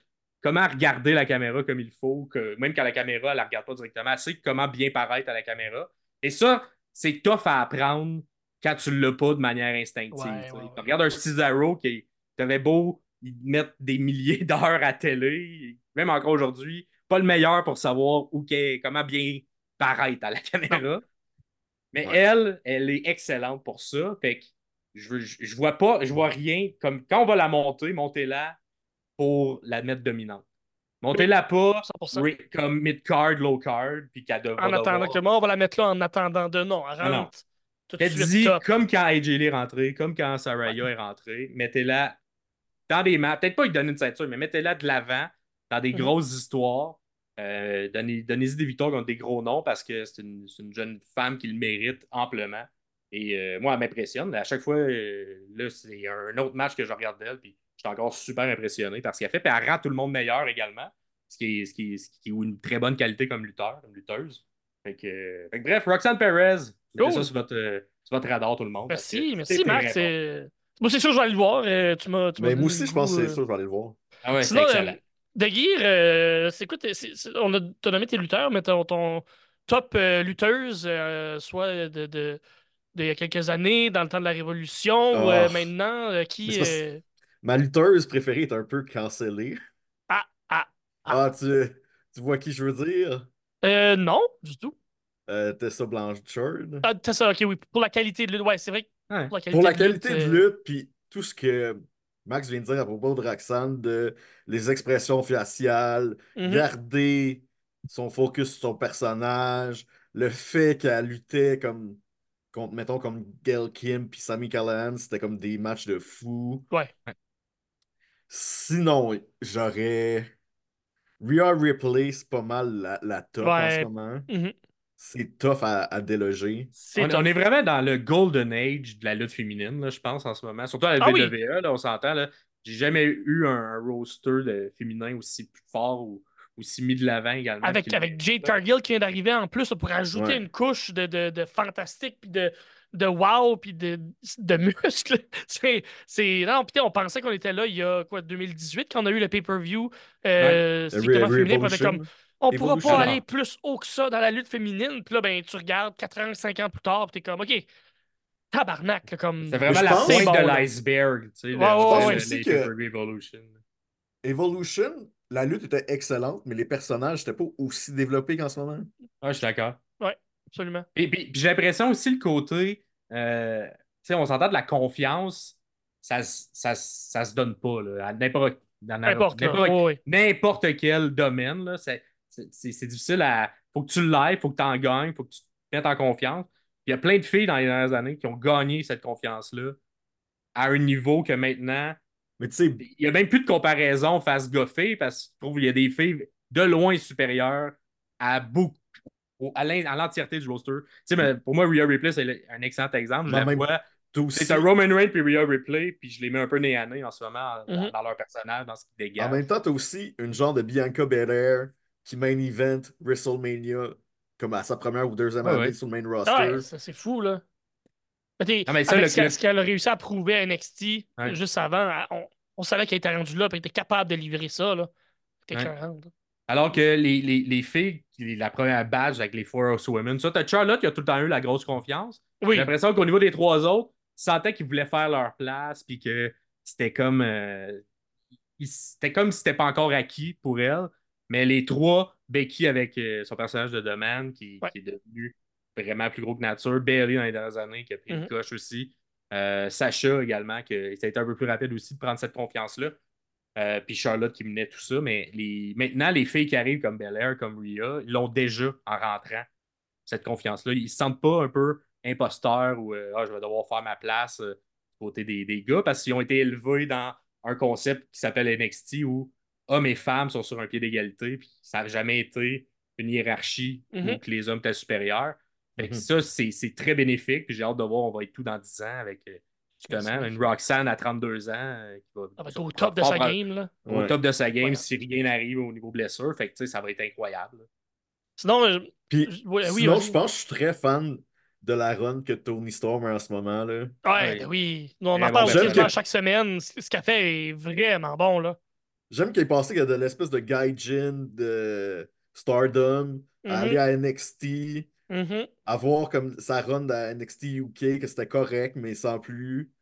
comment regarder la caméra comme il faut, que même quand la caméra, elle la regarde pas directement, elle sait comment bien paraître à la caméra. Et ça, c'est tough à apprendre quand tu l'as pas de manière instinctive. Ouais, ouais, regardes un Cesaro qui t'avait beau mettre des milliers (laughs) d'heures à télé, même encore aujourd'hui, pas le meilleur pour savoir où comment bien paraître à la caméra. Mais Ouais. elle, elle est excellente pour ça. Fait que je, je, je vois pas, je vois rien comme quand on va la monter, montez-la pour la mettre dominante. Montez-la pas 100%. oui, comme mid-card, low-card, puis qu'elle dev- va En attendant que moi, on va la mettre là en attendant de non. Elle Ah non. rentre tout de suite Faites-y top. comme quand AJ Lee est rentré, comme quand Saraya est rentrée. Mettez-la dans des matchs. Peut-être pas lui donner une ceinture, mais mettez-la de l'avant dans des Mhm. grosses histoires. Euh, donnez, donnez-y des victoires contre des gros noms parce que c'est une, c'est une jeune femme qui le mérite amplement. Et euh, moi, elle m'impressionne. À chaque fois, euh, là, c'est un autre match que je regarde d'elle, puis je suis encore super impressionné par ce qu'elle fait. Puis elle rend tout le monde meilleur également, ce qui est, ce qui est, ce qui est une très bonne qualité comme lutteur, comme lutteuse. Fait que, euh, fait que bref, Roxanne Perez, Cool. ça sur votre, euh, sur votre radar, tout le monde. parce Merci, que merci, bon. c'est- Moi, c'est sûr que je vais aller le voir. euh, tu m'as, tu m'as Mais moi aussi, le je pense que c'est sûr, je vais aller le voir. Ah ouais, c'est excellent. De Gear, euh, c'est quoi? on a nommé tes lutteurs, mais ton, ton top euh, lutteuse, euh, soit de, de, d'il y a quelques années, dans le temps de la Révolution, ou euh, Ah. maintenant, qui. euh, Ma lutteuse préférée est un peu cancellée. Ah, ah, Ah, tu, tu vois qui je veux dire? euh, non, du tout. Tessa Blanchard. Ah, t'as ça, ok, oui. Pour la qualité de lutte, ouais, c'est vrai. Ouais. Pour la qualité, Pour la de, qualité lutte, de lutte, puis tout ce que Max vient de dire à propos de Roxanne, de les expressions faciales, mhm. garder son focus sur son personnage, le fait qu'elle luttait comme contre, mettons, comme Gail Kim puis Sami Callihan, c'était comme des matchs de fou. Ouais. Sinon, j'aurais Rhea Ripley, c'est pas mal la, la top en ce moment. Mhm. C'est tough à, à déloger. On, est vraiment dans le golden age de la lutte féminine, là, je pense, en ce moment. Surtout à la Ah oui. WWE, là, on s'entend. là. J'ai jamais eu un, roster de féminin aussi fort ou aussi mis de l'avant également. Avec, avec Jade. Cargill qui vient d'arriver en plus pour ajouter Ouais. une couche de, de, de fantastique puis de, de wow puis de, de muscles. (laughs) C'est, c'est... Non, puis on pensait qu'on était là il y a quoi, 2018 quand on a eu le pay-per-view euh, féminin. Revolution. comme, on pourra pas aller plus haut que ça dans la lutte féminine. Puis là, ben, tu regardes 4 ans, 5 ans plus tard, puis t'es comme, OK, tabarnak, là, comme. C'est vraiment la pointe bon, de l'iceberg. Tu sais, Ouais, le- ouais, aussi que- Evolution. Evolution, la lutte était excellente, mais les personnages n'étaient pas aussi développés qu'en ce moment. Ah, je suis d'accord. Absolument. Et puis, puis j'ai l'impression aussi le côté, euh, tu sais, on s'entend de la confiance, ça, se- ça, se- ça se donne pas là, à n'importe n'importe quel domaine. là, c'est- c'est difficile à. Faut que tu l'ailles, faut que tu en gagnes, faut que tu te mettes en confiance. Puis il y a plein de filles dans les dernières années qui ont gagné cette confiance-là à un niveau que maintenant, Mais tu sais, il n'y a même plus de comparaison face gars-filles parce que je trouve qu'il y a des filles de loin supérieures à beaucoup. au- À l'entièreté du roster. Tu sais, mais pour moi, Rhea Ripley, c'est un excellent exemple. Je en même C'est un Roman Reigns puis Rhea Ripley, puis je les mets un peu nez à nez en ce moment dans, Mhm. dans leur personnage, dans ce qu'ils en dégagent. même temps, t'as aussi une genre de Bianca Belair qui main event WrestleMania comme à sa première ou deuxième Ouais, année ouais. sur le main Ah roster. Ouais, ça, c'est fou, là. Mais Non, mais ça, avec le- ce qu'elle a réussi à prouver à NXT Ouais. juste avant, on, on savait qu'elle était rendue là, puis elle était capable de livrer ça, là. Alors que les, les, les filles, la première badge avec les Four Women, ça, t'as Charlotte qui a tout le temps eu la grosse confiance. Oui. J'ai l'impression qu'au niveau des trois autres, ils sentaient qu'ils voulaient faire leur place, puis que c'était comme. euh, c'était comme si c'était pas encore acquis pour elle. Mais les trois, Becky avec euh, son personnage de domaine, qui, Ouais. qui est devenu vraiment plus gros que nature, Bailey dans les dernières années, qui a pris une coche aussi. Euh, Sacha également, ça a été un peu plus rapide aussi de prendre cette confiance-là. Euh, puis Charlotte qui menait tout ça. Mais les... maintenant, les filles qui arrivent comme Belair, comme Rhea, ils l'ont déjà en rentrant, cette confiance-là. Ils ne se sentent pas un peu imposteurs ou euh, Ah, je vais devoir faire ma place euh, du côté des, des gars parce qu'ils ont été élevés dans un concept qui s'appelle NXT où hommes et femmes sont sur un pied d'égalité. Puis ça n'a jamais été une hiérarchie Mhm. où que les hommes étaient supérieurs. Fait que Mhm. ça, c'est c'est très bénéfique. Puis j'ai hâte de voir, on va être tout dans 10 ans avec euh, justement une Roxanne à 32 ans euh, qui va, Elle va être sur- au top de sa game, là. au Ouais. top de sa game Ouais. si rien n'arrive au niveau blessure. Fait que tu sais, ça va être incroyable. Sinon, euh, Puis, je- oui, sinon, je pense que je suis très fan de la run que Tony Storm a en ce moment. Là. Ouais, Ouais. ben oui. Nous, on en parle bon que- chaque semaine. Ce ce qu'elle fait est vraiment bon, là. J'aime qu'il ait passé de l'espèce de gaijin de Stardom à Mhm. aller à NXT, Mhm. à voir comme sa run à NXT UK, que c'était correct, mais sans plus.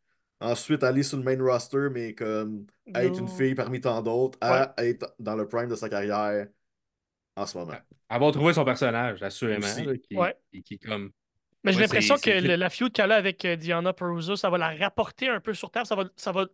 Ensuite, aller sur le main roster, mais comme être une fille parmi tant d'autres, à être dans le prime de sa carrière en ce moment. Avoir trouvé son personnage, assurément. Aussi. là, qui, Ouais. qui, comme. Mais j'ai Ouais, l'impression que le- la feud qu'elle a avec euh, Diana Peruso, ça va la rapporter un peu sur Terre. Ça va, ça va,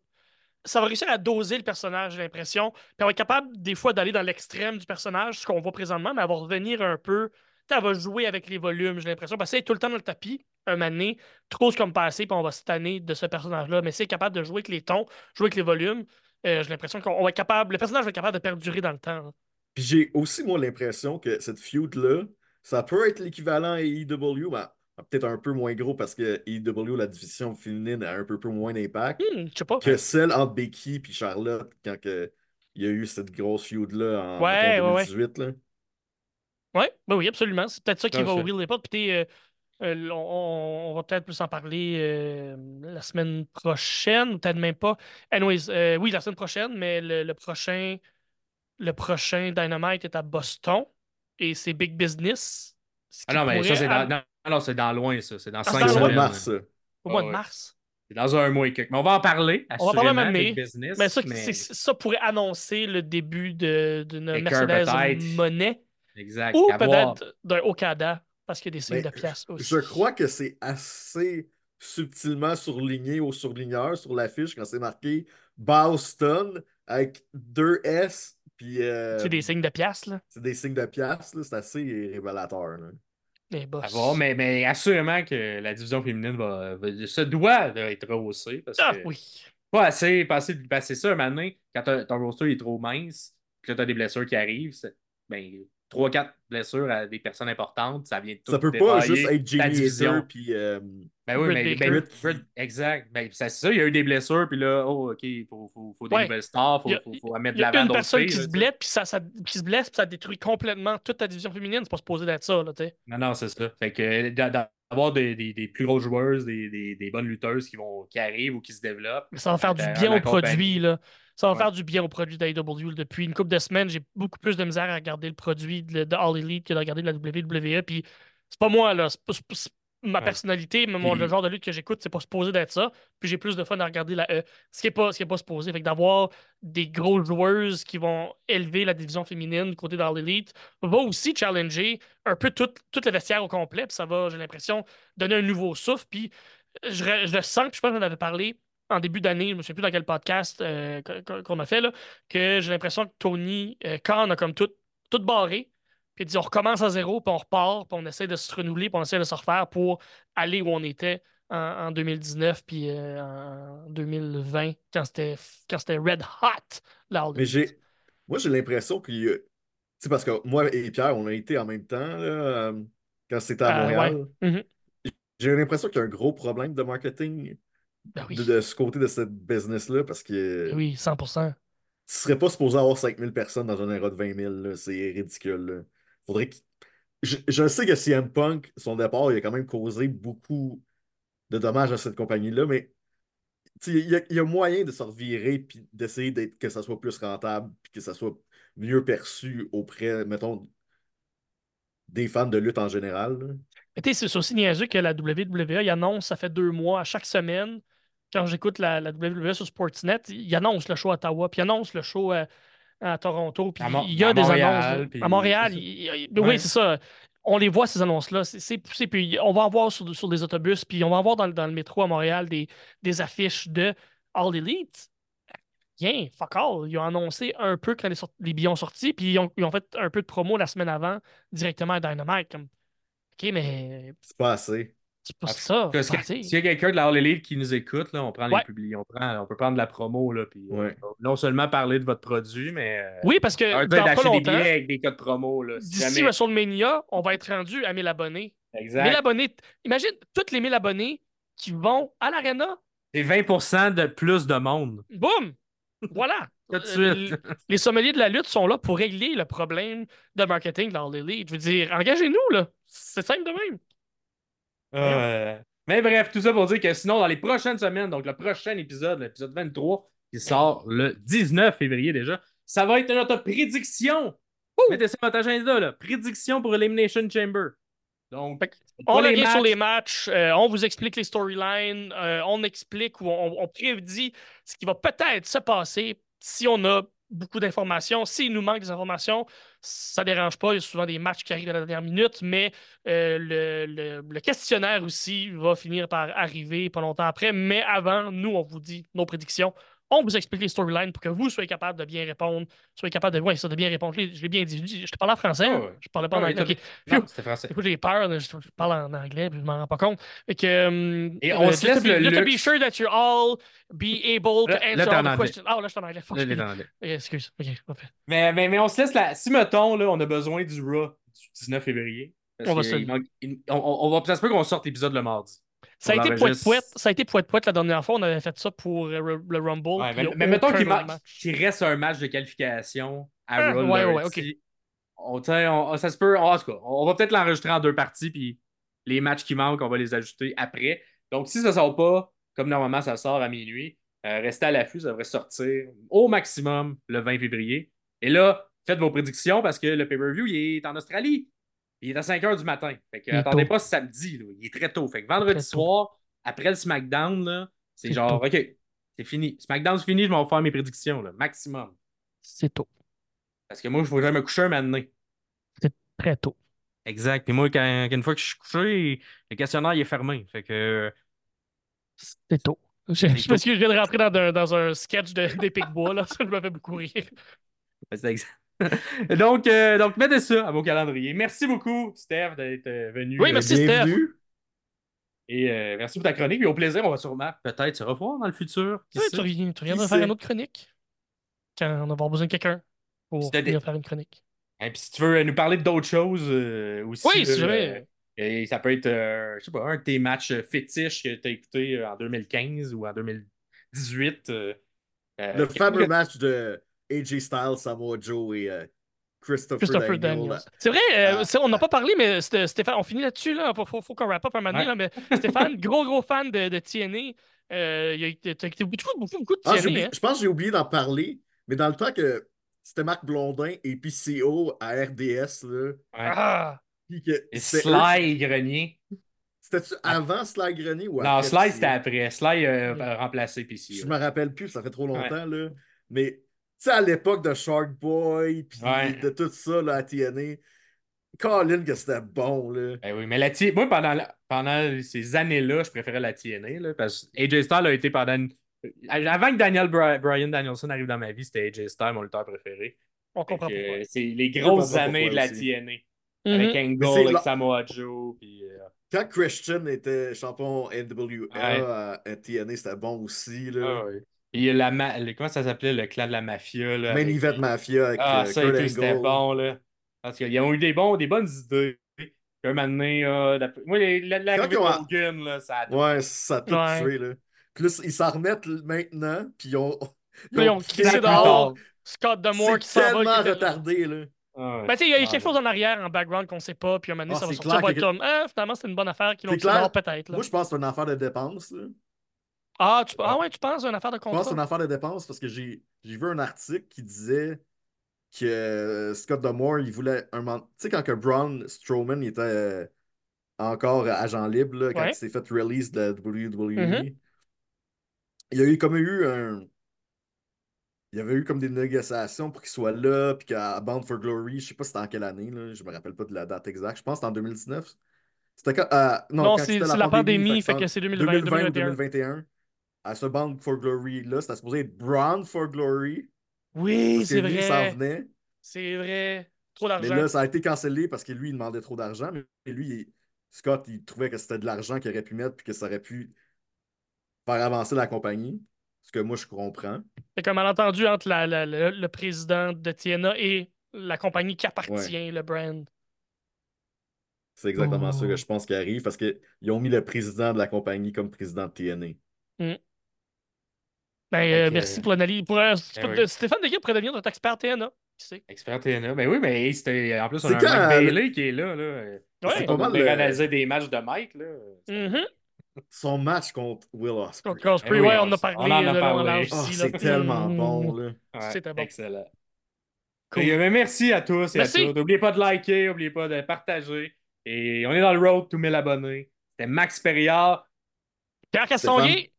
ça va réussir à doser le personnage, j'ai l'impression. Puis va être capable, des fois, d'aller dans l'extrême du personnage, ce qu'on voit présentement, mais elle va revenir un peu. Elle va jouer avec les volumes, j'ai l'impression. Parce qu'elle est tout le temps dans le tapis, un donné, trop comme passé, puis on va se tanner de ce personnage-là. Mais c'est capable de jouer avec les tons, jouer avec les volumes. euh, j'ai l'impression qu'on être capable. Le personnage va être capable de perdurer dans le temps. Puis j'ai aussi, moi, l'impression que cette feud-là, ça peut être l'équivalent à mais peut-être un peu moins gros parce que AEW, la division féminine, a un peu, peu moins d'impact Hmm, que celle entre Becky et Charlotte quand que il y a eu cette grosse feud-là en Ouais, mettons, ouais, 2018. Là. Oui, ben oui, absolument. C'est peut-être ça qui Ah, va ouvrir les portes. Puis euh, euh, on, on va peut-être plus en parler euh, la semaine prochaine, peut-être même pas. Anyways, euh, oui, la semaine prochaine, mais le, le prochain le prochain Dynamite est à Boston et c'est Big Business. ce Ah non, mais ça, c'est dans, am- non, c'est dans loin, ça. C'est dans Ah, cinq c'est C'est dans au mois semaines. de mars, ça. au mois Ah de ouais. mars. C'est dans un mois et quelques. Mais on va en parler. On va parler Big mais- business. Mais ça, mais- ça pourrait annoncer le début de- d'une Des Mercedes. Monnaie Exact. ou peut-être d'un Okada parce qu'il y a des signes de pièces aussi. Je crois que c'est assez subtilement surligné au surligneur sur l'affiche quand c'est marqué Boston avec deux S puis euh, C'est des signes de pièces, là. c'est des signes de pièces, là, c'est assez révélateur. là. Les boss. Mais, mais assurément que la division féminine va, va- se doit d'être rehaussée. Parce Ah que oui. pas assez, pas assez, ben, c'est ça, maintenant, quand ton roster est trop mince, que tu as des blessures qui arrivent, c'est- ben, 3-4 blessures à des personnes importantes, ça vient de tout Ça peut pas juste être Jimmy puis euh, Ben oui, mais ben, Britt- exact. Ben, c'est ça, il y a eu des blessures, puis là, oh, OK, il faut, faut, faut des Ouais. nouvelles stars, il faut, faut, faut mettre Il de y a l'avant une d'autres personne filles, qui se blesse, puis ça, ça- qui se blesse, puis ça détruit complètement toute la division féminine. C'est pas supposé d'être ça, là, tu sais. Non, non, c'est ça. Fait que d'a- d'avoir des, des, des plus grosses joueuses, des, des, des bonnes lutteuses qui, vont, qui arrivent ou qui se développent. Mais ça va faire du à bien au produit, là. Ça va Ouais. faire du bien au produit d'AEW. Depuis une couple de semaines, j'ai beaucoup plus de misère à regarder le produit de, de All Elite que de regarder de la WWE. Puis c'est pas moi, là. C'est pas, c'est pas- ma Ouais. personnalité, mais mon, le genre de lutte que j'écoute, c'est pas supposé d'être ça. Puis j'ai plus de fun à regarder la E. Ce qui est pas, ce qui est pas supposé. Fait que d'avoir des grosses joueuses qui vont élever la division féminine du côté dans l'élite va aussi challenger un peu tout, tout le vestiaire au complet. Puis ça va, j'ai l'impression, donner un nouveau souffle. Puis je, je le sens, puis je pense qu'on avait parlé en début d'année, je me souviens plus dans quel podcast euh, qu'on a fait, là, que j'ai l'impression que Tony euh, Khan a comme tout, tout barré. Puis il dit on recommence à zéro, puis on repart, puis on essaie de se renouveler, puis on essaie de se refaire pour aller où on était en, en 2019, puis euh, en 2020, quand c'était quand c'était red hot, là. Mais j'ai. Moi, j'ai l'impression qu'il sais, parce que moi et Pierre, on a été en même temps, là, euh, quand c'était à Euh, Montréal. ouais. Mhm. J'ai l'impression qu'il y a un gros problème de marketing Ben oui. de, de ce côté de cette business-là, parce que Ben oui, 100%. tu serais pas supposé avoir 5000 personnes dans un era de 20 000, là. c'est ridicule. là. Faudrait qu'il- je, je sais que CM Punk, son départ, il a quand même causé beaucoup de dommages à cette compagnie-là, mais il y, a- il y a moyen de se revirer puis d'essayer que ça soit plus rentable puis que ça soit mieux perçu auprès, mettons, des fans de lutte en général. là. Mais tu sais, c'est aussi niaiseux que la WWE, il annonce, ça fait deux mois, à chaque semaine, quand j'écoute la, la WWE sur Sportsnet, il annonce le show à Ottawa, puis il annonce le show à, à Toronto, puis il y a des Montréal, annonces. puis À Montréal, il- il- oui, Ouais. c'est ça. On les voit, ces annonces-là. C'est poussé, puis on va en voir sur, sur des autobus, puis on va en voir dans, le- dans le métro à Montréal des, des affiches de All Elite. Rien, fuck all. Ils ont annoncé un peu quand les, sort- les billets ont sorti, puis ils ont, ils ont fait un peu de promo la semaine avant directement à Dynamite. Comme, OK, mais C'est pas assez. C'est pas Ah, ça. Parce que assez. S'il y a quelqu'un de la All Elite qui nous écoute, là, on prend les publics, on, prend, on peut prendre de la promo, là, puis euh, non seulement parler de votre produit, mais euh, Oui, parce que arrêtez dans pas des longtemps, billets avec des codes promo. D'ici jamais- WrestleMania, on va être rendu à 1000 abonnés. 1000 Exact. abonnés. Imagine tous les 1000 abonnés qui vont à l'Arena. C'est 20% de plus de monde. Boum! Voilà. (laughs) Tout de Euh, suite. Les sommeliers de la lutte sont là pour régler le problème de marketing dans l'élite. Je veux dire, engagez-nous, là. C'est simple de même. Euh, Mais bref, tout ça pour dire que sinon, dans les prochaines semaines, donc le prochain épisode, l'épisode 23, qui sort le 19 février déjà, ça va être notre prédiction. Mettez ça dans votre agenda, là. Prédiction pour Elimination Chamber. Donc, On revient sur les matchs, euh, on vous explique les storylines, euh, on explique ou on, on prédit ce qui va peut-être se passer si on a beaucoup d'informations. S'il nous manque des informations, ça dérange pas. Il y a souvent des matchs qui arrivent à la dernière minute, mais euh, le questionnaire aussi va finir par arriver pas longtemps après. Mais avant, nous, on vous dit nos prédictions. On vous explique les storylines pour que vous soyez capable de bien répondre, soyez capable de, ouais, ça, de bien répondre. Je l'ai- je bien dit. Je Je te parlais en français, hein? ouais. je parlais pas Ah en anglais. t'as- Ok. Non, c'était français. Écoute, j'ai peur, là, je, je parle en anglais, puis je m'en rends pas compte. Fait que, euh, Et euh, on se laisse le just to be luxe. sure that you all be able to answer en all the anglais. questions. Ah, là, je suis en anglais. Fuck, Là, les ok, Irlandais. excuse. Ok, parfait. Mais, mais, mais on se laisse la. Si, mettons, là, on a besoin du Raw du 19 février. On va il il- on, on- on va, ça se peut qu'on sorte l'épisode le mardi. Ça a été l'enregistre. poète-poète. Ça a été poète-poète la dernière fois. On avait fait ça pour euh, le le Rumble. Ouais, mais, mettons qu'il reste un match de qualification à Ah, ouais, ouais. On, ça se peut. En tout cas, on va peut-être l'enregistrer en deux parties, puis les matchs qui manquent, on va les ajouter après. Donc, si ça ne sort pas, comme normalement ça sort à minuit, euh, restez à l'affût, ça devrait sortir au maximum le 20 février. Et là, faites vos prédictions parce que le pay-per-view, il est en Australie. Il est à 5 h du matin. Fait que attendez tôt. pas ce samedi. là. Il est très tôt. Fait que vendredi Très tôt. soir, après le SmackDown, là, c'est C'est genre, tôt. OK, c'est fini. SmackDown, c'est fini, je vais faire mes prédictions, là, maximum. C'est tôt. Parce que moi, faut jamais me coucher un moment donné. Très tôt. Exact. Puis moi, quand, une fois que je suis couché, le questionnaire il est fermé. Fait que. C'est tôt. Je, je que je viens de rentrer dans un, dans un sketch de- (laughs) d'Epic Bois, là. Ça me fait beaucoup rire. c'est exact. (laughs) donc, euh, donc, mettez ça à vos calendriers. Merci beaucoup, Steph, d'être euh, venu. Oui, euh, merci, Steph. Bienvenue. Et euh, merci pour ta chronique. Et au plaisir, on va sûrement peut-être se revoir dans le futur. Qui Oui, sait? tu reviens, tu de faire sait? une autre chronique. Quand on va avoir besoin de quelqu'un pour venir faire une chronique. Et puis si tu veux nous parler d'autres choses euh, aussi. Oui, jamais. euh, et ça peut être, euh, je sais pas, un de tes matchs fétiches que tu as écouté en 2015 ou en 2018. euh, euh, Le fameux match de AJ Styles, Samoa Joe et euh, Christopher, Christopher Daniels. Daniels. C'est vrai, euh, Ah. on n'a pas parlé, mais c'était- Stéphane, on finit là-dessus. Là. Faut, faut, faut qu'on wrap up un moment donné, Ouais. là, mais (laughs) Stéphane, gros, gros fan de, de TNA. Euh, il a été t'as été beaucoup, beaucoup, beaucoup de Ah, TNA. oublié- hein. je pense que j'ai oublié d'en parler, mais dans le temps que c'était Marc Blondin et puis CO à RDS, là, Ouais. Ah! puis que Et eux- Sly Grenier. C'était-tu avant Sly Grenier ou Non, après? Sly, puis- c'était après. Sly euh, a remplacé PC. Je me rappelle plus, ça fait trop longtemps, là. Mais, sais, à l'époque de Shark Boy, puis Ouais. de tout ça, là, à TNA, Colin, que c'était bon, là. Ben oui, mais la T- moi, pendant, la- pendant ces années-là, je préférais la TNA, là, parce que AJ Styles a été pendant une... Avant que Daniel Bry- Brian Danielson arrive dans ma vie, c'était AJ Styles, mon lutteur préféré. On comprend pourquoi. euh, C'est les grosses années de la aussi. TNA. Mhm. Avec Mais Angle, avec Samoa Joe, puis... euh, Quand Christian était champion NWA Ouais. à, TNA, c'était bon aussi, là. ah ouais. Puis la ma- comment ça s'appelait, le clan de la mafia, là? Main avec- Event Mafia avec Ah, euh, ça Kurt et tout, c'était bon, là. Parce qu'ils ont eu des, bons, des bonnes idées. Un moment donné, euh, la- moi, la- Quand ils ont- Hogan, là, ça a Ouais, ça a tout Ouais. tué, là. Là, ils s'en remettent maintenant, puis ils ont. Là, ils ont crissé crissé dehors. Scott Demore qui s'en va. tellement retardé, là. Ah. Ben, tu sais, il y a Ah, quelque chose en arrière, en background qu'on sait pas, puis à un moment donné, Ah, ça va sortir, clair va être comme, ah, finalement, c'est une bonne affaire qu'ils l'ont clair. peut-être. là. Moi, je pense que c'est une affaire de dépenses, là. Ah, tu... ah ouais, tu penses, une affaire de Je pense contrat? une affaire de dépenses parce que j'ai j'ai vu un article qui disait que euh, Scott Demore, il voulait un moment. Tu sais, quand que Braun Strowman il était euh, encore agent libre, là, quand Ouais. il s'est fait release de la WWE, Mhm. il y a eu comme eu un. Il y avait eu comme des négociations pour qu'il soit là, puis qu'à Bound for Glory, je sais pas c'était en quelle année, là, je me rappelle pas de la date exacte, je pense que c'était en 2019. C'était quand. euh, non, c'est la pandémie, fait en que c'est 2020, 2020 ou 2021. 2021. À ce Bound for Glory là, c'était supposé être Brown for Glory. Oui, c'est s'en vrai. venait. C'est vrai. Trop Mais d'argent. là, ça a été cancellé parce que lui, il demandait trop d'argent. Mais lui, il- Scott, il trouvait que c'était de l'argent qu'il aurait pu mettre puis que ça aurait pu faire avancer la compagnie. Ce que moi, je comprends. C'est comme malentendu entre la- la- le, le président de TNA et la compagnie qui appartient, le brand. C'est exactement Oh. ça que je pense qui arrive parce qu'ils ont mis le président de la compagnie comme président de TNA. Ben, euh, merci pour l'analyse. Pour, euh, Ben oui. Stéphane Deguet pourrait devenir notre expert TNA. Qui sait? Expert TNA. Ben oui, mais c'était. En plus, on C'est a un Mike euh, Bailey qui est là. là. Ouais. pas On mal, euh, analyser des matchs de Mike. Là. Mhm. Son match contre Will Ospreay. Oui, ouais, on a parlé on en a de parlé. Ah, c'est tellement Mm. bon, là. Ouais, C'était bon. Excellent. Cool. Et, euh, merci à tous et Merci. à toutes. N'oubliez pas de liker, n'oubliez pas de partager. Et on est dans le road to 1000 abonnés. C'était Max Perriard. Pierre Castonguay.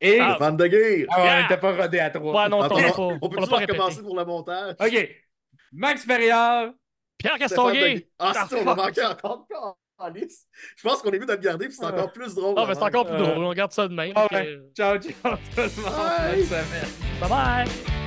Et. Ah. Fan de guerre! Ah, on Yeah. n'était pas rodé à trois. Ouais, non, Attends, on on, pas, on on peut pas recommencer pour le montage? OK. Max Perriard. Pierre Castonguay. de- Ah, Ah, si, on a manqué encore. Je pense qu'on est mieux de le garder, puis c'est encore plus drôle. Ah, mais c'est encore plus Euh, drôle. On garde ça de même. Ah que- Ciao, ciao tout le monde. Bye bye.